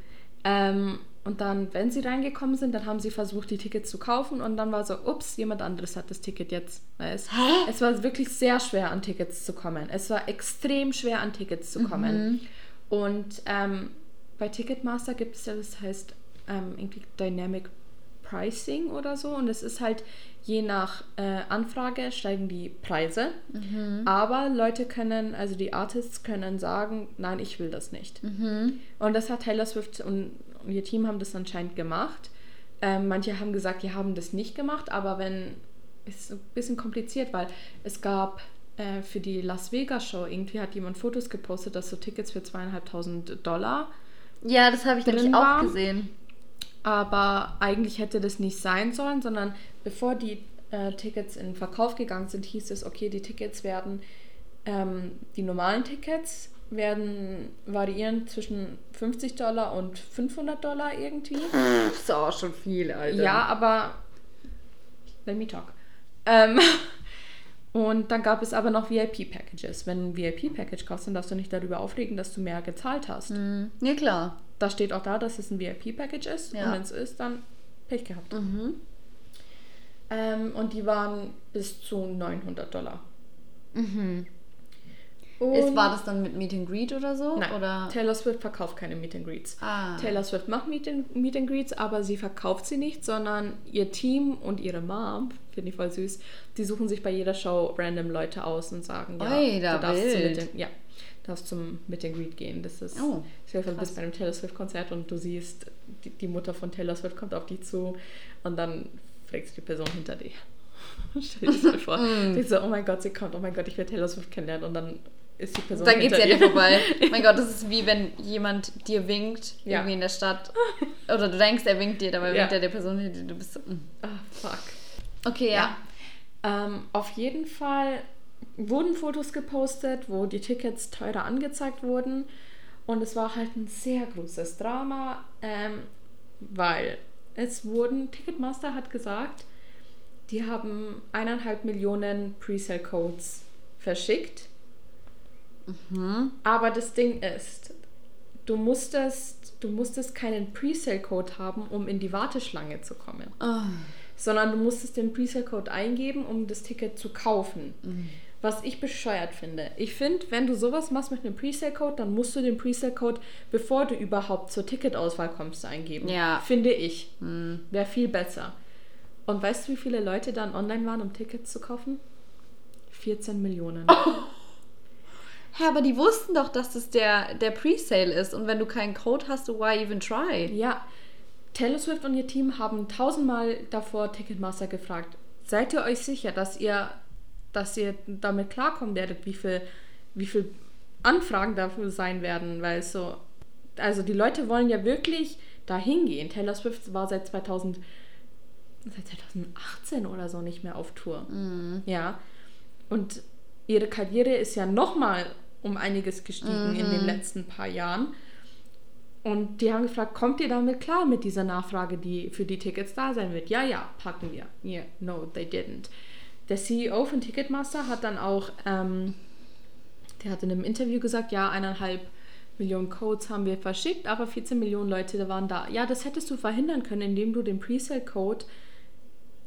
Ähm, und dann, wenn sie reingekommen sind, dann haben sie versucht, die Tickets zu kaufen und dann war so, ups, jemand anderes hat das Ticket jetzt. Weil Es, Hä? es war wirklich sehr schwer, an Tickets zu kommen. Es war extrem schwer, an Tickets zu kommen. Und ähm, bei Ticketmaster gibt es ja, das heißt ähm, irgendwie Dynamic Pricing oder so. Und es ist halt je nach äh, Anfrage steigen die Preise. Aber Leute können, also die Artists können sagen, nein, ich will das nicht. Und das hat Taylor Swift und, und ihr Team haben das anscheinend gemacht. Ähm, manche haben gesagt, die haben das nicht gemacht, aber wenn ist ein bisschen kompliziert, weil es gab äh, für die Las Vegas Show irgendwie hat jemand Fotos gepostet, dass so Tickets für zweieinhalbtausend Dollar Ja, das habe ich nämlich auch gesehen. Aber eigentlich hätte das nicht sein sollen, sondern bevor die äh, Tickets in Verkauf gegangen sind, hieß es, okay, die Tickets werden, ähm, die normalen Tickets werden variieren zwischen 50 Dollar und 500 Dollar irgendwie. Das ist auch schon viel, Alter. Ja, aber let me talk. Ähm, und dann gab es aber noch VIP-Packages. Wenn ein VIP-Package kaufst, dann darfst du nicht darüber aufregen, dass du mehr gezahlt hast. Mhm. Ja, klar. Da steht auch da, dass es ein VIP-Package ist. Ja. Und wenn es ist, dann Pech gehabt. Mhm. Ähm, und die waren bis zu 900 Dollar. Mhm. Ist, war das dann mit Meet and Greet oder so? Nein, Oder? Taylor Swift verkauft keine Meet and Greets. Ah. Taylor Swift macht Meet and, Meet and Greets, aber sie verkauft sie nicht, sondern ihr Team und ihre Mom, finde ich voll süß, die suchen sich bei jeder Show random Leute aus und sagen, ja, Ui, da du darfst wild. Meet and, ja, darfst zum Meet and Greet gehen. Das ist, Oh, ich hoffe, du bist bei einem Taylor Swift Konzert und du siehst, die, die Mutter von Taylor Swift kommt auf dich zu und dann fragst du die Person hinter dir. Stell dir das mal vor. Mm. Die so, oh mein Gott, sie kommt, oh mein Gott, ich will Taylor Swift kennenlernen und dann ist die Person Dann geht's ja dir. vorbei. mein Gott, das ist wie wenn jemand dir winkt, Ja. irgendwie in der Stadt. Oder du denkst, er winkt dir, dabei Ja. winkt er der Person hinter dir. Du bist so, mm. Ah, fuck. Okay, ja. Ähm, auf jeden Fall wurden Fotos gepostet, wo die Tickets teurer angezeigt wurden. Und es war halt ein sehr großes Drama, ähm, weil es wurden, Ticketmaster hat gesagt, die haben eineinhalb Millionen Presale-Codes verschickt. Aber das Ding ist, du musstest, du musstest keinen Presale-Code haben, um in die Warteschlange zu kommen Oh. sondern du musstest den Presale-Code eingeben, um das Ticket zu kaufen. Was ich bescheuert finde. Ich finde, wenn du sowas machst mit einem Presale-Code, dann musst du den Presale-Code, bevor du überhaupt zur Ticketauswahl kommst, eingeben. Ja. Finde ich. Wäre viel besser. Und weißt du, wie viele Leute dann online waren, um Tickets zu kaufen? 14 Millionen. Hä, aber die wussten doch, dass das der, der Presale ist. Und wenn du keinen Code hast, so why even try? Ja, Taylor Swift und ihr Team haben tausendmal davor Ticketmaster gefragt. Seid ihr euch sicher, dass ihr, dass ihr damit klarkommen werdet, wie viel, wie viel Anfragen dafür sein werden? Weil so, also die Leute wollen ja wirklich dahin gehen. Taylor Swift war seit 2000, seit 2018 oder so nicht mehr auf Tour. Ja. Und ihre Karriere ist ja nochmal um einiges gestiegen in den letzten paar Jahren. Und die haben gefragt, kommt ihr damit klar mit dieser Nachfrage, die für die Tickets da sein wird? Ja, ja, packen wir. Yeah, no, they didn't. Der CEO von Ticketmaster hat dann auch, ähm, der hat in einem Interview gesagt, ja, eineinhalb Millionen Codes haben wir verschickt, aber 14 Millionen Leute waren da. Ja, das hättest du verhindern können, indem du den Presale-Code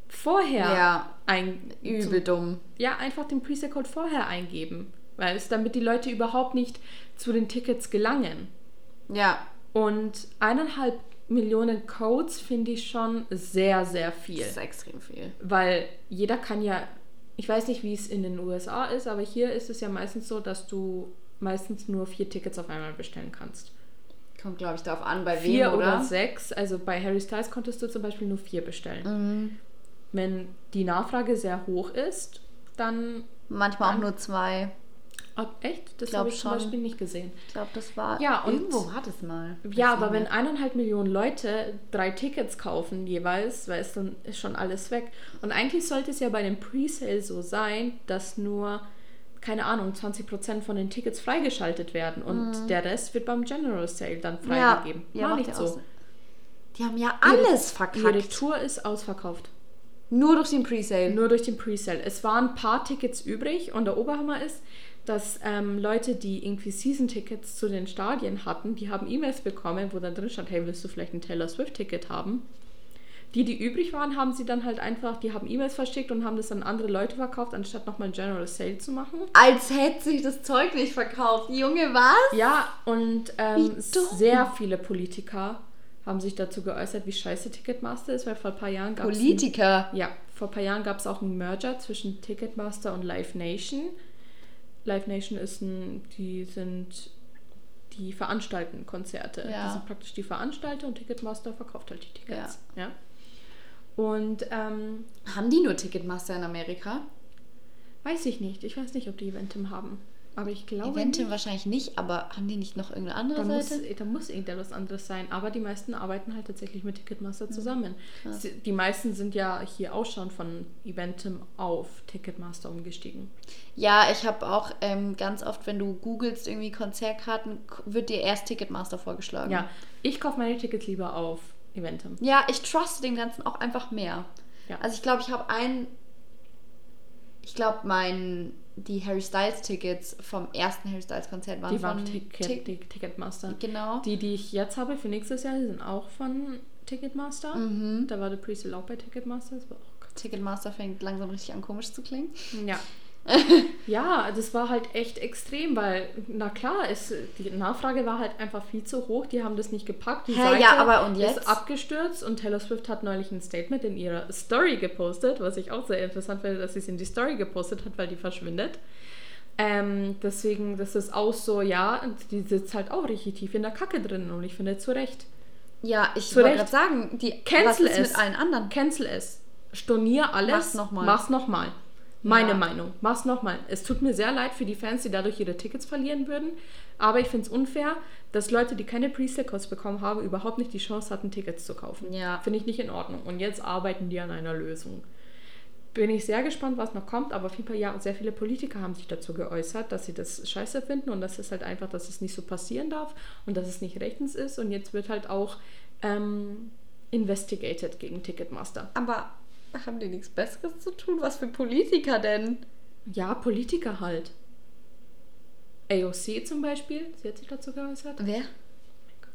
vorher Ja, ein, Übel dumm. ja, einfach den Presale-Code vorher eingeben. Weil es, damit die Leute überhaupt nicht zu den Tickets gelangen. Ja, Und eineinhalb Millionen Codes finde ich schon sehr, sehr viel. das ist extrem viel. Weil jeder kann ja, ich weiß nicht, wie es in den USA ist, aber hier ist es ja meistens so, dass du meistens nur vier Tickets auf einmal bestellen kannst. Kommt, glaube ich, darauf an, bei Vier wem, oder oder? sechs. Also bei Harry Styles konntest du zum Beispiel nur vier bestellen. Mhm. Wenn die Nachfrage sehr hoch ist, dann. Manchmal auch nur zwei. Ob, echt? Das habe ich zum schon. Beispiel nicht gesehen. Ich glaube, das war. Ja, und- irgendwo war das mal. Ja, aber wenn eineinhalb Millionen Leute drei Tickets kaufen jeweils, weil es dann ist schon alles weg. Und eigentlich sollte es ja bei dem Presale so sein, dass nur, keine Ahnung, 20% von den Tickets freigeschaltet werden und der Rest wird beim General Sale dann. Mhm. ja, freigegeben. ja, War macht nicht ja so. Die haben ja alles verkackt. Ihre Tour ist ausverkauft. Nur durch den Presale. Nur durch den Presale. Es waren ein paar Tickets übrig und der Oberhammer ist, dass ähm, Leute, die irgendwie Season-Tickets zu den Stadien hatten, die haben E-Mails bekommen, wo dann drin stand, hey, willst du vielleicht ein Taylor Swift-Ticket haben? Die, die übrig waren, haben sie dann halt einfach, die haben E-Mails verschickt und haben das an andere Leute verkauft, anstatt nochmal ein General Sale zu machen. Als hätte sich das Zeug nicht verkauft. Junge, was? Ja, und ähm, sehr viele Politiker haben sich dazu geäußert, wie scheiße Ticketmaster ist, weil vor ein paar Jahren gab es Politiker. Ja, vor ein paar Jahren gab es auch einen Merger zwischen Ticketmaster und Live Nation. Live Nation ist ein, die sind, die veranstalten Konzerte. Ja. Die sind praktisch die Veranstalter und Ticketmaster verkauft halt die Tickets. Ja. Und ähm, Haben die nur Ticketmaster in Amerika? weiß ich nicht. Ich weiß nicht, ob die Eventim haben. Aber ich glaube. Eventim wahrscheinlich nicht, aber haben die nicht noch irgendeine andere Da muss, Seite? da muss irgendetwas anderes sein. Aber die meisten arbeiten halt tatsächlich mit Ticketmaster zusammen. Sie- Die meisten sind ja hier auch schon von Eventim auf Ticketmaster umgestiegen. Ja, ich habe auch ähm, ganz oft, wenn du googelst irgendwie Konzertkarten, wird dir erst Ticketmaster vorgeschlagen. Ja, ich kaufe meine Tickets lieber auf Eventim. Ja, ich truste den ganzen auch einfach mehr. Ja. Also ich glaube, ich habe ein, ich glaube, mein die Harry Styles Tickets vom ersten Harry Styles Konzert waren Die waren von Ticket, Tick- Ticketmaster. Genau. Die, die ich jetzt habe für nächstes Jahr, die sind auch von Ticketmaster. Mhm. Da war der Presale auch bei Ticketmaster. Das war auch Ticketmaster fängt langsam richtig an komisch zu klingen. Ja. ja, das war halt echt extrem, weil, na klar, ist, die Nachfrage war halt einfach viel zu hoch. Die haben das nicht gepackt. Die Hä, Seite ja, aber und jetzt? ist abgestürzt und Taylor Swift hat neulich ein Statement in ihrer Story gepostet, was ich auch sehr interessant finde, dass sie es in die Story gepostet hat, weil die verschwindet. Ähm, deswegen, das ist auch so, ja, die sitzt halt auch richtig tief in der Kacke drin und ich finde zu Recht. Ja, ich Zu wollte gerade sagen, die, Cancel was ist es. mit allen anderen? Cancel es. Stornier alles. Mach's noch mal. Mach's nochmal. Meine Ja. Meinung. Mach's nochmal. Es tut mir sehr leid für die Fans, die dadurch ihre Tickets verlieren würden. Aber ich finde es unfair, dass Leute, die keine Pre-Sale-Costs bekommen haben, überhaupt nicht die Chance hatten, Tickets zu kaufen. Ja. Finde ich nicht in Ordnung. Und jetzt arbeiten die an einer Lösung. Bin ich sehr gespannt, was noch kommt, aber auf jeden Fall, ja, sehr viele Politiker haben sich dazu geäußert, dass sie das scheiße finden und dass es halt einfach, dass es nicht so passieren darf und dass es nicht rechtens ist. Und jetzt wird halt auch ähm, investigated gegen Ticketmaster. Aber haben die nichts Besseres zu tun? Was für Politiker denn? Ja, Politiker halt. AOC zum Beispiel, sie hat sich dazu geäußert. Wer?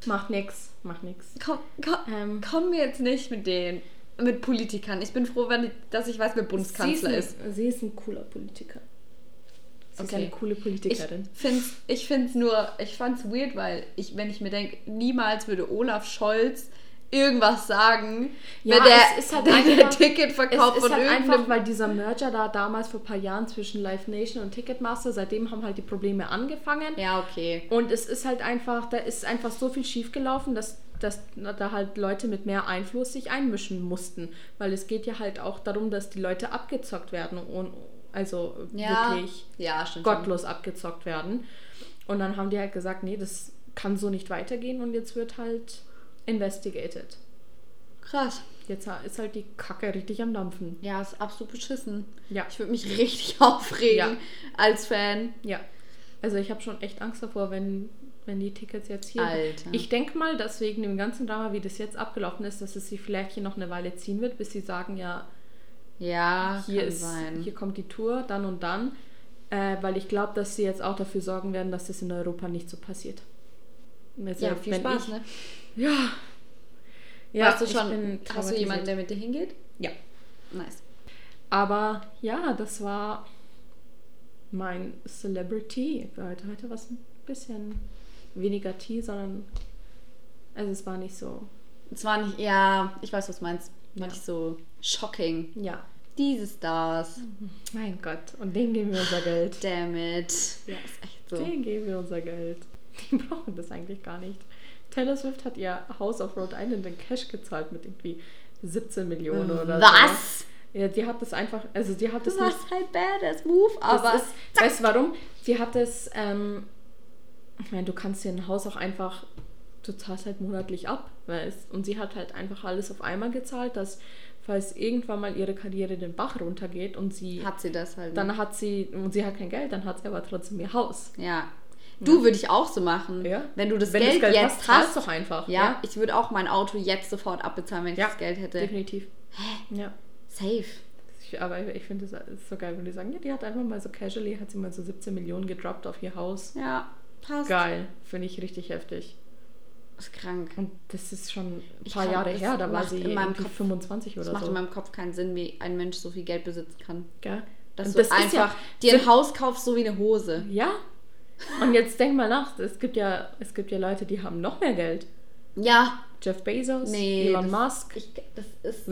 Macht nix, macht nix. Komm, komm, Ähm. komm mir jetzt nicht mit denen. Mit Politikern. Ich bin froh, wenn ich, dass ich weiß, wer Bundeskanzler sie ist. Ein, sie ist ein cooler Politiker. Sie ist Okay. eine coole Ich Politikerin. finde ich find's nur, ich fand's weird, weil ich, wenn ich mir denke, niemals würde Olaf Scholz irgendwas sagen, Ja, wenn der, es ist halt der, der einfach- Ticketverkauf es ist von halt einfach, weil dieser Merger da damals vor ein paar Jahren zwischen Live Nation und Ticketmaster, seitdem haben halt die Probleme angefangen. Ja, okay. Und es ist halt einfach, da ist einfach so viel schiefgelaufen, dass, dass da halt Leute mit mehr Einfluss sich einmischen mussten. Weil es geht ja halt auch darum, dass die Leute abgezockt werden und also Ja, wirklich ja gottlos abgezockt werden. Und dann haben die halt gesagt, nee, das kann so nicht weitergehen und jetzt wird halt investigated. Krass. Jetzt ist halt die Kacke richtig am Dampfen. Ja, ist absolut beschissen. Ja. Ich würde mich richtig aufregen Ja. als Fan. Ja. Also ich habe schon echt Angst davor, wenn, wenn die Tickets jetzt hier. Alter. Ich denke mal, dass wegen dem ganzen Drama, wie das jetzt abgelaufen ist, dass es sich vielleicht hier noch eine Weile ziehen wird, bis sie sagen, ja, Ja, hier ist, sein. hier kommt die Tour, dann und dann. Äh, weil ich glaube, dass sie jetzt auch dafür sorgen werden, dass das in Europa nicht so passiert. Also, ja, viel Spaß, ich, ne? Ja. Ja, weißt du schon, hast du jemanden, der mit dir hingeht? Ja. Nice. Aber ja, das war mein Celebrity heute. Heute war es ein bisschen weniger Tee, sondern also es war nicht so, Es war nicht, ja, ich weiß, was du meinst. War Ja. nicht so shocking. ja, Diese Stars. mein Gott. Und denen geben wir unser Geld. Damn it. Ja, ist echt so. Denen geben wir unser Geld. Die brauchen das eigentlich gar nicht. Taylor Swift hat ihr House of Rhode Island in Cash gezahlt mit irgendwie 17 Millionen oder so. Was? Ja, die hat das einfach, also die hat das Das nicht war halt badass Move, aber das ist, weißt du warum? Sie hat es, ähm, ich meine, du kannst dir ein Haus auch einfach, du zahlst halt monatlich ab, weißt Und sie hat halt einfach alles auf einmal gezahlt, dass, falls irgendwann mal ihre Karriere den Bach runtergeht und sie, hat sie das halt. dann hat sie, und sie hat kein Geld, dann hat sie aber trotzdem ihr Haus. ja. Du würde ich auch so machen. Ja. Wenn du das Wenn Geld, das Geld jetzt hast, hast. doch einfach. Ja, ich würde auch mein Auto jetzt sofort abbezahlen, wenn ich Ja, das Geld hätte. definitiv. Ja. Safe. Ich, aber ich finde es so geil, wenn die sagen, ja, die hat einfach mal so casually, hat sie mal so 17 Millionen gedroppt auf ihr Haus. Ja, passt. Geil, finde ich richtig heftig. Ist krank. Und das ist schon ein Ich paar kann- Jahre das her, da war macht sie in meinem Kopf- 25 Es oder macht so. in meinem Kopf keinen Sinn, wie ein Mensch so viel Geld besitzen kann. Gell? Dass Und du das ist einfach ja- dir ein Haus kaufst, so wie eine Hose. Ja. Und jetzt denk mal nach, es gibt ja, es gibt ja Leute, die haben noch mehr Geld. Ja. Jeff Bezos, Nee. Elon das, Musk. Ich, das, ist,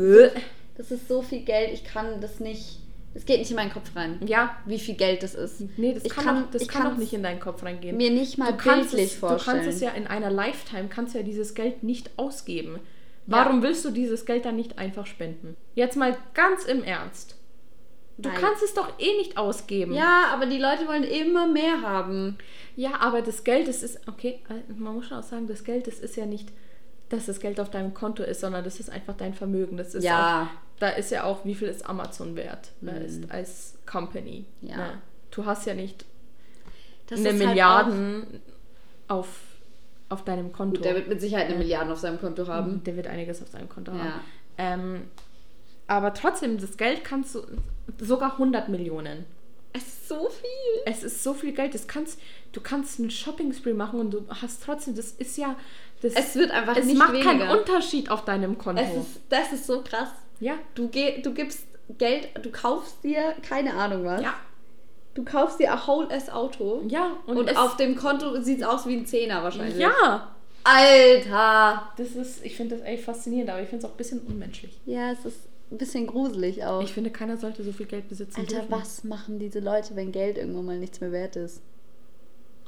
das ist so viel Geld, ich kann das nicht. Es geht nicht in meinen Kopf rein, Ja. wie viel Geld das ist. Nee, das Ich kann, kann- auch, das kann auch kann's nicht in deinen Kopf reingehen. Mir nicht mal du bildlich es, vorstellen. du kannst es ja in einer Lifetime, kannst ja dieses Geld nicht ausgeben. Warum willst du dieses Geld dann nicht einfach spenden? Jetzt mal ganz im Ernst. Du Nein. kannst es doch eh nicht ausgeben. Ja, aber die Leute wollen immer mehr haben. Ja, aber das Geld, das ist, okay, äh, man muss schon auch sagen, das Geld, das ist ja nicht, dass das Geld auf deinem Konto ist, sondern das ist einfach dein Vermögen. Das ist Ja. Auch, da ist ja auch, wie viel ist Amazon wert, weißt, als Company. Ja. Ne? Du hast ja nicht Das eine ist halt Milliarden auf, auf deinem Konto. Gut, der wird mit Sicherheit eine Milliarde auf seinem Konto haben. Der wird einiges auf seinem Konto Ja. haben. Ähm, aber trotzdem, das Geld kannst du, sogar 100 Millionen. Es ist so viel. Es ist so viel Geld, das kannst, du kannst einen Shopping-Spree machen und du hast trotzdem, das ist ja, das, Es wird einfach es nicht macht weniger. keinen Unterschied auf deinem Konto. Es ist, das ist so krass. ja, Du, geh, du gibst Geld, du kaufst dir, keine Ahnung was. Ja. Du kaufst dir ein whole ass Auto. Ja, Und, und, auf dem Konto sieht es aus wie ein Zehner wahrscheinlich. Ja, Alter! das ist, ich finde das echt faszinierend, aber ich finde es auch ein bisschen unmenschlich. Ja, es ist ein bisschen gruselig auch. Ich finde, keiner sollte so viel Geld besitzen Alter, dürfen. was machen diese Leute, wenn Geld irgendwann mal nichts mehr wert ist?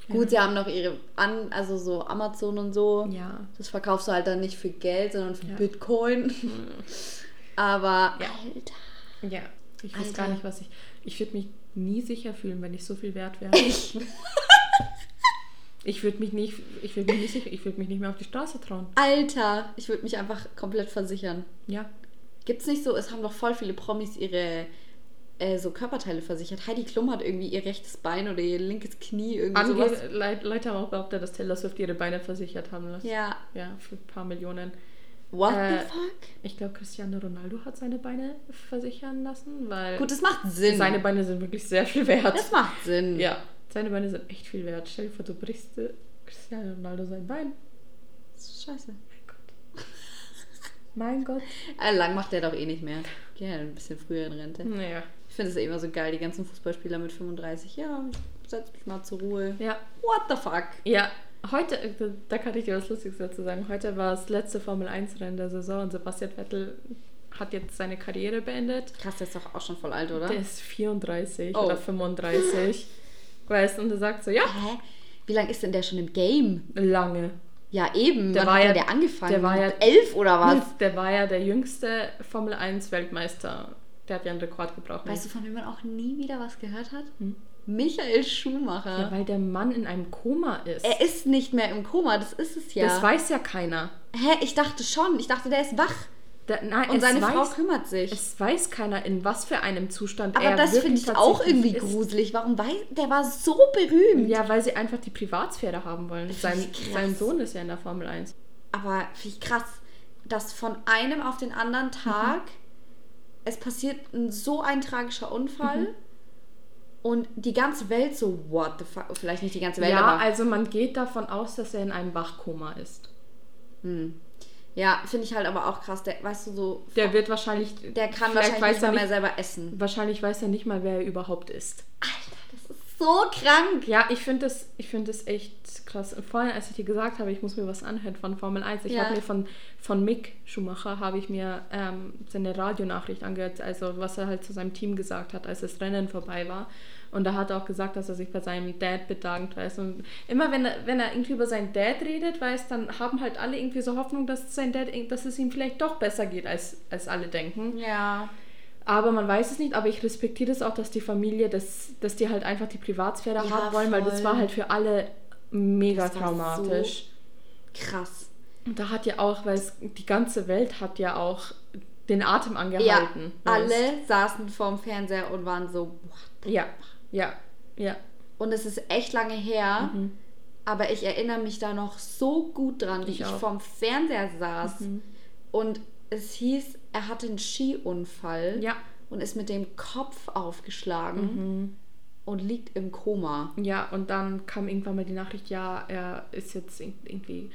Keine Gut, sie haben noch ihre, An also so Amazon und so. Ja. Das verkaufst du halt dann nicht für Geld, sondern für Ja. Bitcoin. Aber, Ja. Alter. Ja, ich weiß Alter. gar nicht, was ich. Ich würde mich nie sicher fühlen, wenn ich so viel wert wäre. ich würde mich nicht, ich würde mich nicht ich würde mich nicht mehr auf die Straße trauen. Alter, ich würde mich einfach komplett versichern. Ja. Gibt's nicht so, es haben doch voll viele Promis ihre äh, so Körperteile versichert. Heidi Klum hat irgendwie ihr rechtes Bein oder ihr linkes Knie irgendwie Ange sowas. Le Leute haben auch behauptet, dass Taylor Swift ihre Beine versichert haben lassen. Ja. Ja, für ein paar Millionen. What Äh, the fuck? Ich glaube, Cristiano Ronaldo hat seine Beine versichern lassen, weil Gut, das macht Sinn. seine Beine sind wirklich sehr viel wert. das macht Sinn. ja, seine Beine sind echt viel wert. Stell dir vor, du brichst Cristiano Ronaldo sein Bein. Das ist scheiße. Mein Gott. Äh, lang macht der doch eh nicht mehr. Geh ja ein bisschen früher in Rente. Naja. Ich finde es eh immer so geil, die ganzen Fußballspieler mit 35. Ja, ich setz mich mal zur Ruhe. Ja. What the fuck? Ja, heute, äh, da, da kann ich dir was Lustiges dazu sagen. Heute war das letzte Formel-1-Rennen der Saison und Sebastian Vettel hat jetzt seine Karriere beendet. Krass, der ist doch auch schon voll alt, oder? Der ist 34 Oh. oder 35. weißt du, und er sagt so, ja, Hä? Wie lange ist denn der schon im Game? lange. Ja, eben. Der Wann war hat ja- der, angefangen? der war ja- elf oder was? Der war ja der jüngste Formel-1-Weltmeister. Der hat ja einen Rekord gebraucht. Weißt du, von wem man auch nie wieder was gehört hat? Hm? Michael Schumacher. ja, weil der Mann in einem Koma ist. er ist nicht mehr im Koma, das ist es ja. Das weiß ja keiner. Hä, ich dachte schon. Ich dachte, der ist wach. Der, nein, Und seine weiß, Frau kümmert sich. Es weiß keiner, in was für einem Zustand Aber er das finde ich auch irgendwie ist. gruselig. Warum weiß der war so berühmt? Ja, weil sie einfach die Privatsphäre haben wollen. Sein, sein Sohn ist ja in der Formel 1. Aber finde ich krass, dass von einem auf den anderen Tag Mhm. es passiert ein, so ein tragischer Unfall Mhm. und die ganze Welt so, what the fuck? Vielleicht nicht die ganze Welt, ja, aber. also man geht davon aus, dass er in einem Wachkoma ist. Hm. Ja, finde ich halt aber auch krass. Der, weißt du, so. Der wird wahrscheinlich. der kann wahrscheinlich weiß nicht er mal mehr nicht, selber essen. Wahrscheinlich weiß er nicht mal, wer er überhaupt ist. Alter, das ist so krank. Ja, ich finde das, ich find das echt krass. Vorhin, als ich dir gesagt habe, ich muss mir was anhören von Formel 1, ich Ja. habe mir von, von Mick Schumacher, habe ich mir ähm, seine Radionachricht angehört, also was er halt zu seinem Team gesagt hat, als das Rennen vorbei war. Und da hat er auch gesagt, dass er sich bei seinem Dad bedankt, weißt Und immer wenn er, wenn er irgendwie über seinen Dad redet, weißt dann haben halt alle irgendwie so Hoffnung, dass sein Dad, dass es ihm vielleicht doch besser geht, als, als alle denken. Ja. Aber man weiß es nicht, aber ich respektiere das auch, dass die Familie, dass, dass die halt einfach die Privatsphäre Ja, haben wollen, weil das voll. war halt für alle mega Das traumatisch. Krass. Und da hat ja auch, weil es, die ganze Welt hat ja auch den Atem Ja, angehalten. weißt? alle saßen vorm Fernseher und waren so, what? Ja, ja, ja. Und es ist echt lange her, Mhm. aber ich erinnere mich da noch so gut dran, wie Ich ich, vorm Fernseher saß. Mhm. Und es hieß, er hatte einen Skiunfall Ja. und ist mit dem Kopf aufgeschlagen Mhm. und liegt im Koma. Ja, und dann kam irgendwann mal die Nachricht, ja, er ist jetzt ir- irgendwie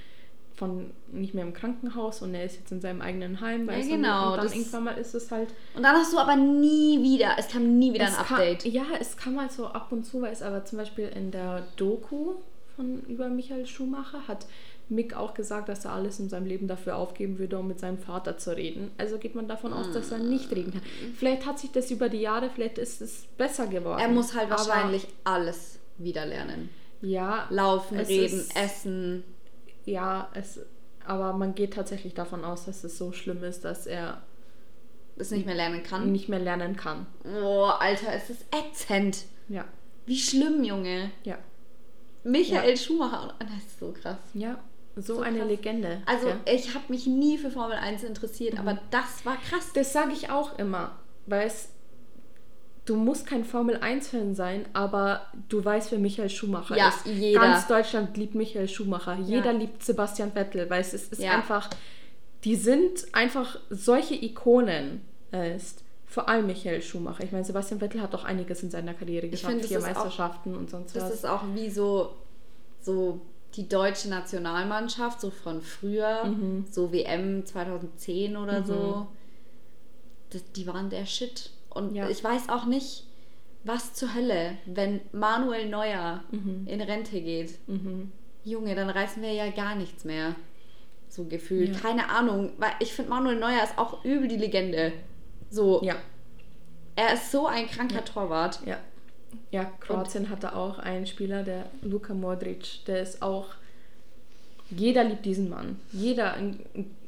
von nicht mehr im Krankenhaus und er ist jetzt in seinem eigenen Heim. du? genau, Und dann irgendwann mal ist es halt Und dann hast du aber nie wieder, es kam nie wieder ein Update. Kam, ja, es kam halt so ab und zu, weil es aber zum Beispiel in der Doku von über Michael Schumacher hat Mick auch gesagt, dass er alles in seinem Leben dafür aufgeben würde, um mit seinem Vater zu reden. Also geht man davon aus, dass er nicht reden kann. Vielleicht hat sich das über die Jahre, vielleicht ist es besser geworden. er muss halt wahrscheinlich alles wieder lernen. ja, Laufen, reden, essen. Ja, es, aber man geht tatsächlich davon aus, dass es so schlimm ist, dass er Das nicht mehr lernen kann. nicht mehr lernen kann. Oh, Alter, es ist ätzend. Ja, Wie schlimm, Junge. ja, Michael Schumacher. Das ist so krass. ja. So, So eine krass. Legende. Also, ja. ich habe mich nie für Formel 1 interessiert, aber das war krass. Das sage ich auch immer, weil es, du musst kein Formel 1-Fan sein, aber du weißt, wer Michael Schumacher Ja, ist. jeder. Ganz Deutschland liebt Michael Schumacher. Jeder liebt Sebastian Vettel, weil es ist, ist Ja. einfach, die sind einfach solche Ikonen. äh, Ist. Vor allem Michael Schumacher. Ich meine, Sebastian Vettel hat doch einiges in seiner Karriere geschafft. das Vier ist auch- Meisterschaften und sonst Das was. ist auch wie so, so die deutsche Nationalmannschaft, so von früher, Mhm. so WM 2010 oder so. Das, die waren der Shit. Und Ja. ich weiß auch nicht, was zur Hölle, wenn Manuel Neuer Mhm. in Rente geht. Junge, dann reißen wir ja gar nichts mehr. So gefühlt. Ja. Keine Ahnung. Weil ich finde, Manuel Neuer ist auch übel die Legende. So. Ja, Er ist so ein kranker Torwart. ja. Ja, Kroatien hatte auch einen Spieler, der Luka Modric, der ist auch. Jeder liebt diesen Mann. Jeder in,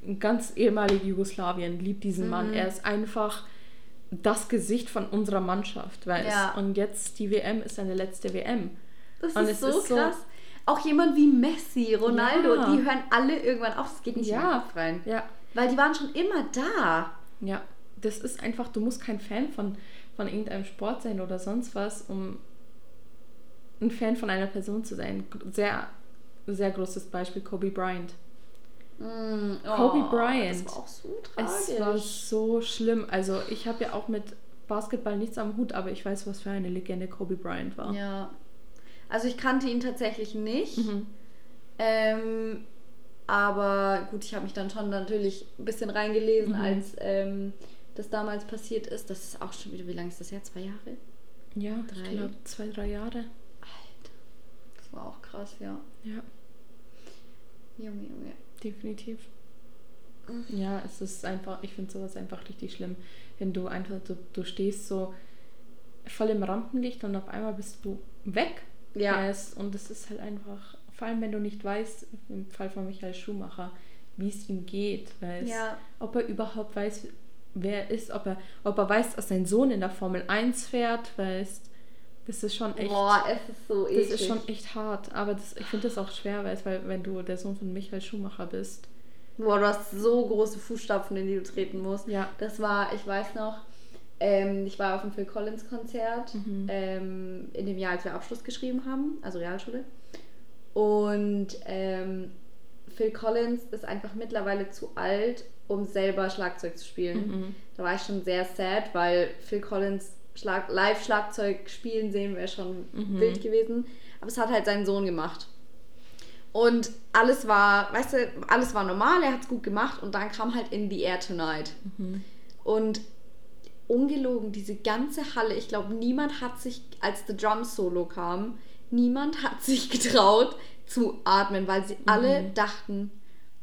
in ganz ehemalig Jugoslawien liebt diesen Mhm. Mann. Er ist einfach das Gesicht von unserer Mannschaft, weißt Ja. Und jetzt die WM ist seine letzte WM. Das Und ist es so ist so- krass. Auch jemand wie Messi, Ronaldo, Ja. die hören alle irgendwann auf. Es geht nicht Ja, Kopf rein. ja, Weil die waren schon immer da. ja. Das ist einfach, du musst kein Fan von, von irgendeinem Sport sein oder sonst was, um ein Fan von einer Person zu sein. Sehr, sehr großes Beispiel Kobe Bryant. Mm, oh, Kobe Bryant. Das war auch so Es war tragisch. so schlimm. Also ich habe ja auch mit Basketball nichts am Hut, aber ich weiß, was für eine Legende Kobe Bryant war. Ja. Also ich kannte ihn tatsächlich nicht. Mhm. Ähm, aber gut, ich habe mich dann schon natürlich ein bisschen reingelesen, Mhm. als ähm, das damals passiert ist. Das ist auch schon wieder, wie lange ist das her? Zwei Jahre? Ja, Drei. ich glaube zwei, drei Jahre. Alter. Das war auch krass, ja. Ja, Junge, Junge. Definitiv. Ja, es ist einfach, ich finde sowas einfach richtig schlimm, wenn du einfach, du, du stehst so voll im Rampenlicht und auf einmal bist du weg. Ja. Weißt, und es ist halt einfach, vor allem wenn du nicht weißt, im Fall von Michael Schumacher, wie es ihm geht, weißt, Ja. ob er überhaupt weiß, wer er ist, ob er, ob er weiß, dass sein Sohn in der Formel 1 fährt, weißt, das ist schon echt. Boah, es ist so Das eklig. ist schon echt hart, aber das, ich finde das auch schwer, weil wenn du der Sohn von Michael Schumacher bist. Boah, du hast so große Fußstapfen, in die du treten musst. Ja. Das war, ich weiß noch, ähm, ich war auf dem Phil Collins Konzert Mhm. ähm, in dem Jahr, als wir Abschluss geschrieben haben, also Realschule. Und ähm, Phil Collins ist einfach mittlerweile zu alt, um selber Schlagzeug zu spielen. Mhm. Da war ich schon sehr sad, weil Phil Collins Schlag Live-Schlagzeug spielen sehen wäre schon Mhm. wild gewesen. Aber es hat halt sein Sohn gemacht. Und alles war, weißt du, alles war normal, er hat es gut gemacht und dann kam halt In the Air Tonight. Mhm. Und ungelogen, diese ganze Halle, ich glaube, niemand hat sich, als The Drum Solo kam, niemand hat sich getraut zu atmen, weil sie alle dachten,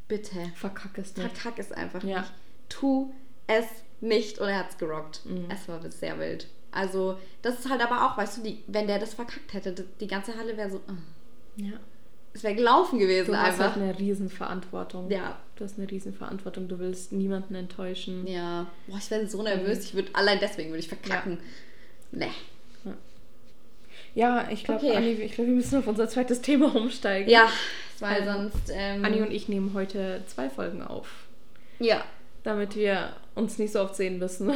bitte, Verkack es nicht. verkack es einfach Ja. nicht. Tu es nicht. Und er hat es gerockt. Mhm. Es war sehr wild. Also, das ist halt aber auch, weißt du, die, wenn der das verkackt hätte, die, ganze Halle wäre so, äh, Ja. es wäre gelaufen gewesen Du hast einfach. halt eine Riesenverantwortung. Ja. Du hast eine Riesenverantwortung. Du willst niemanden enttäuschen. Ja. Boah, ich wäre so nervös. Ich würde, allein deswegen würde ich verkacken. Nee. Ja, ich glaube, Okay. Anni, ich glaube, wir müssen auf unser zweites Thema umsteigen. Ja, weil Also, sonst. Ähm, Anni und ich nehmen heute zwei Folgen auf, Ja. damit wir uns nicht so oft sehen müssen.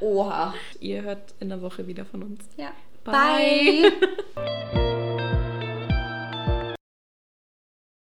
Oha. Ihr hört in der Woche wieder von uns. Ja. Bye. Bye.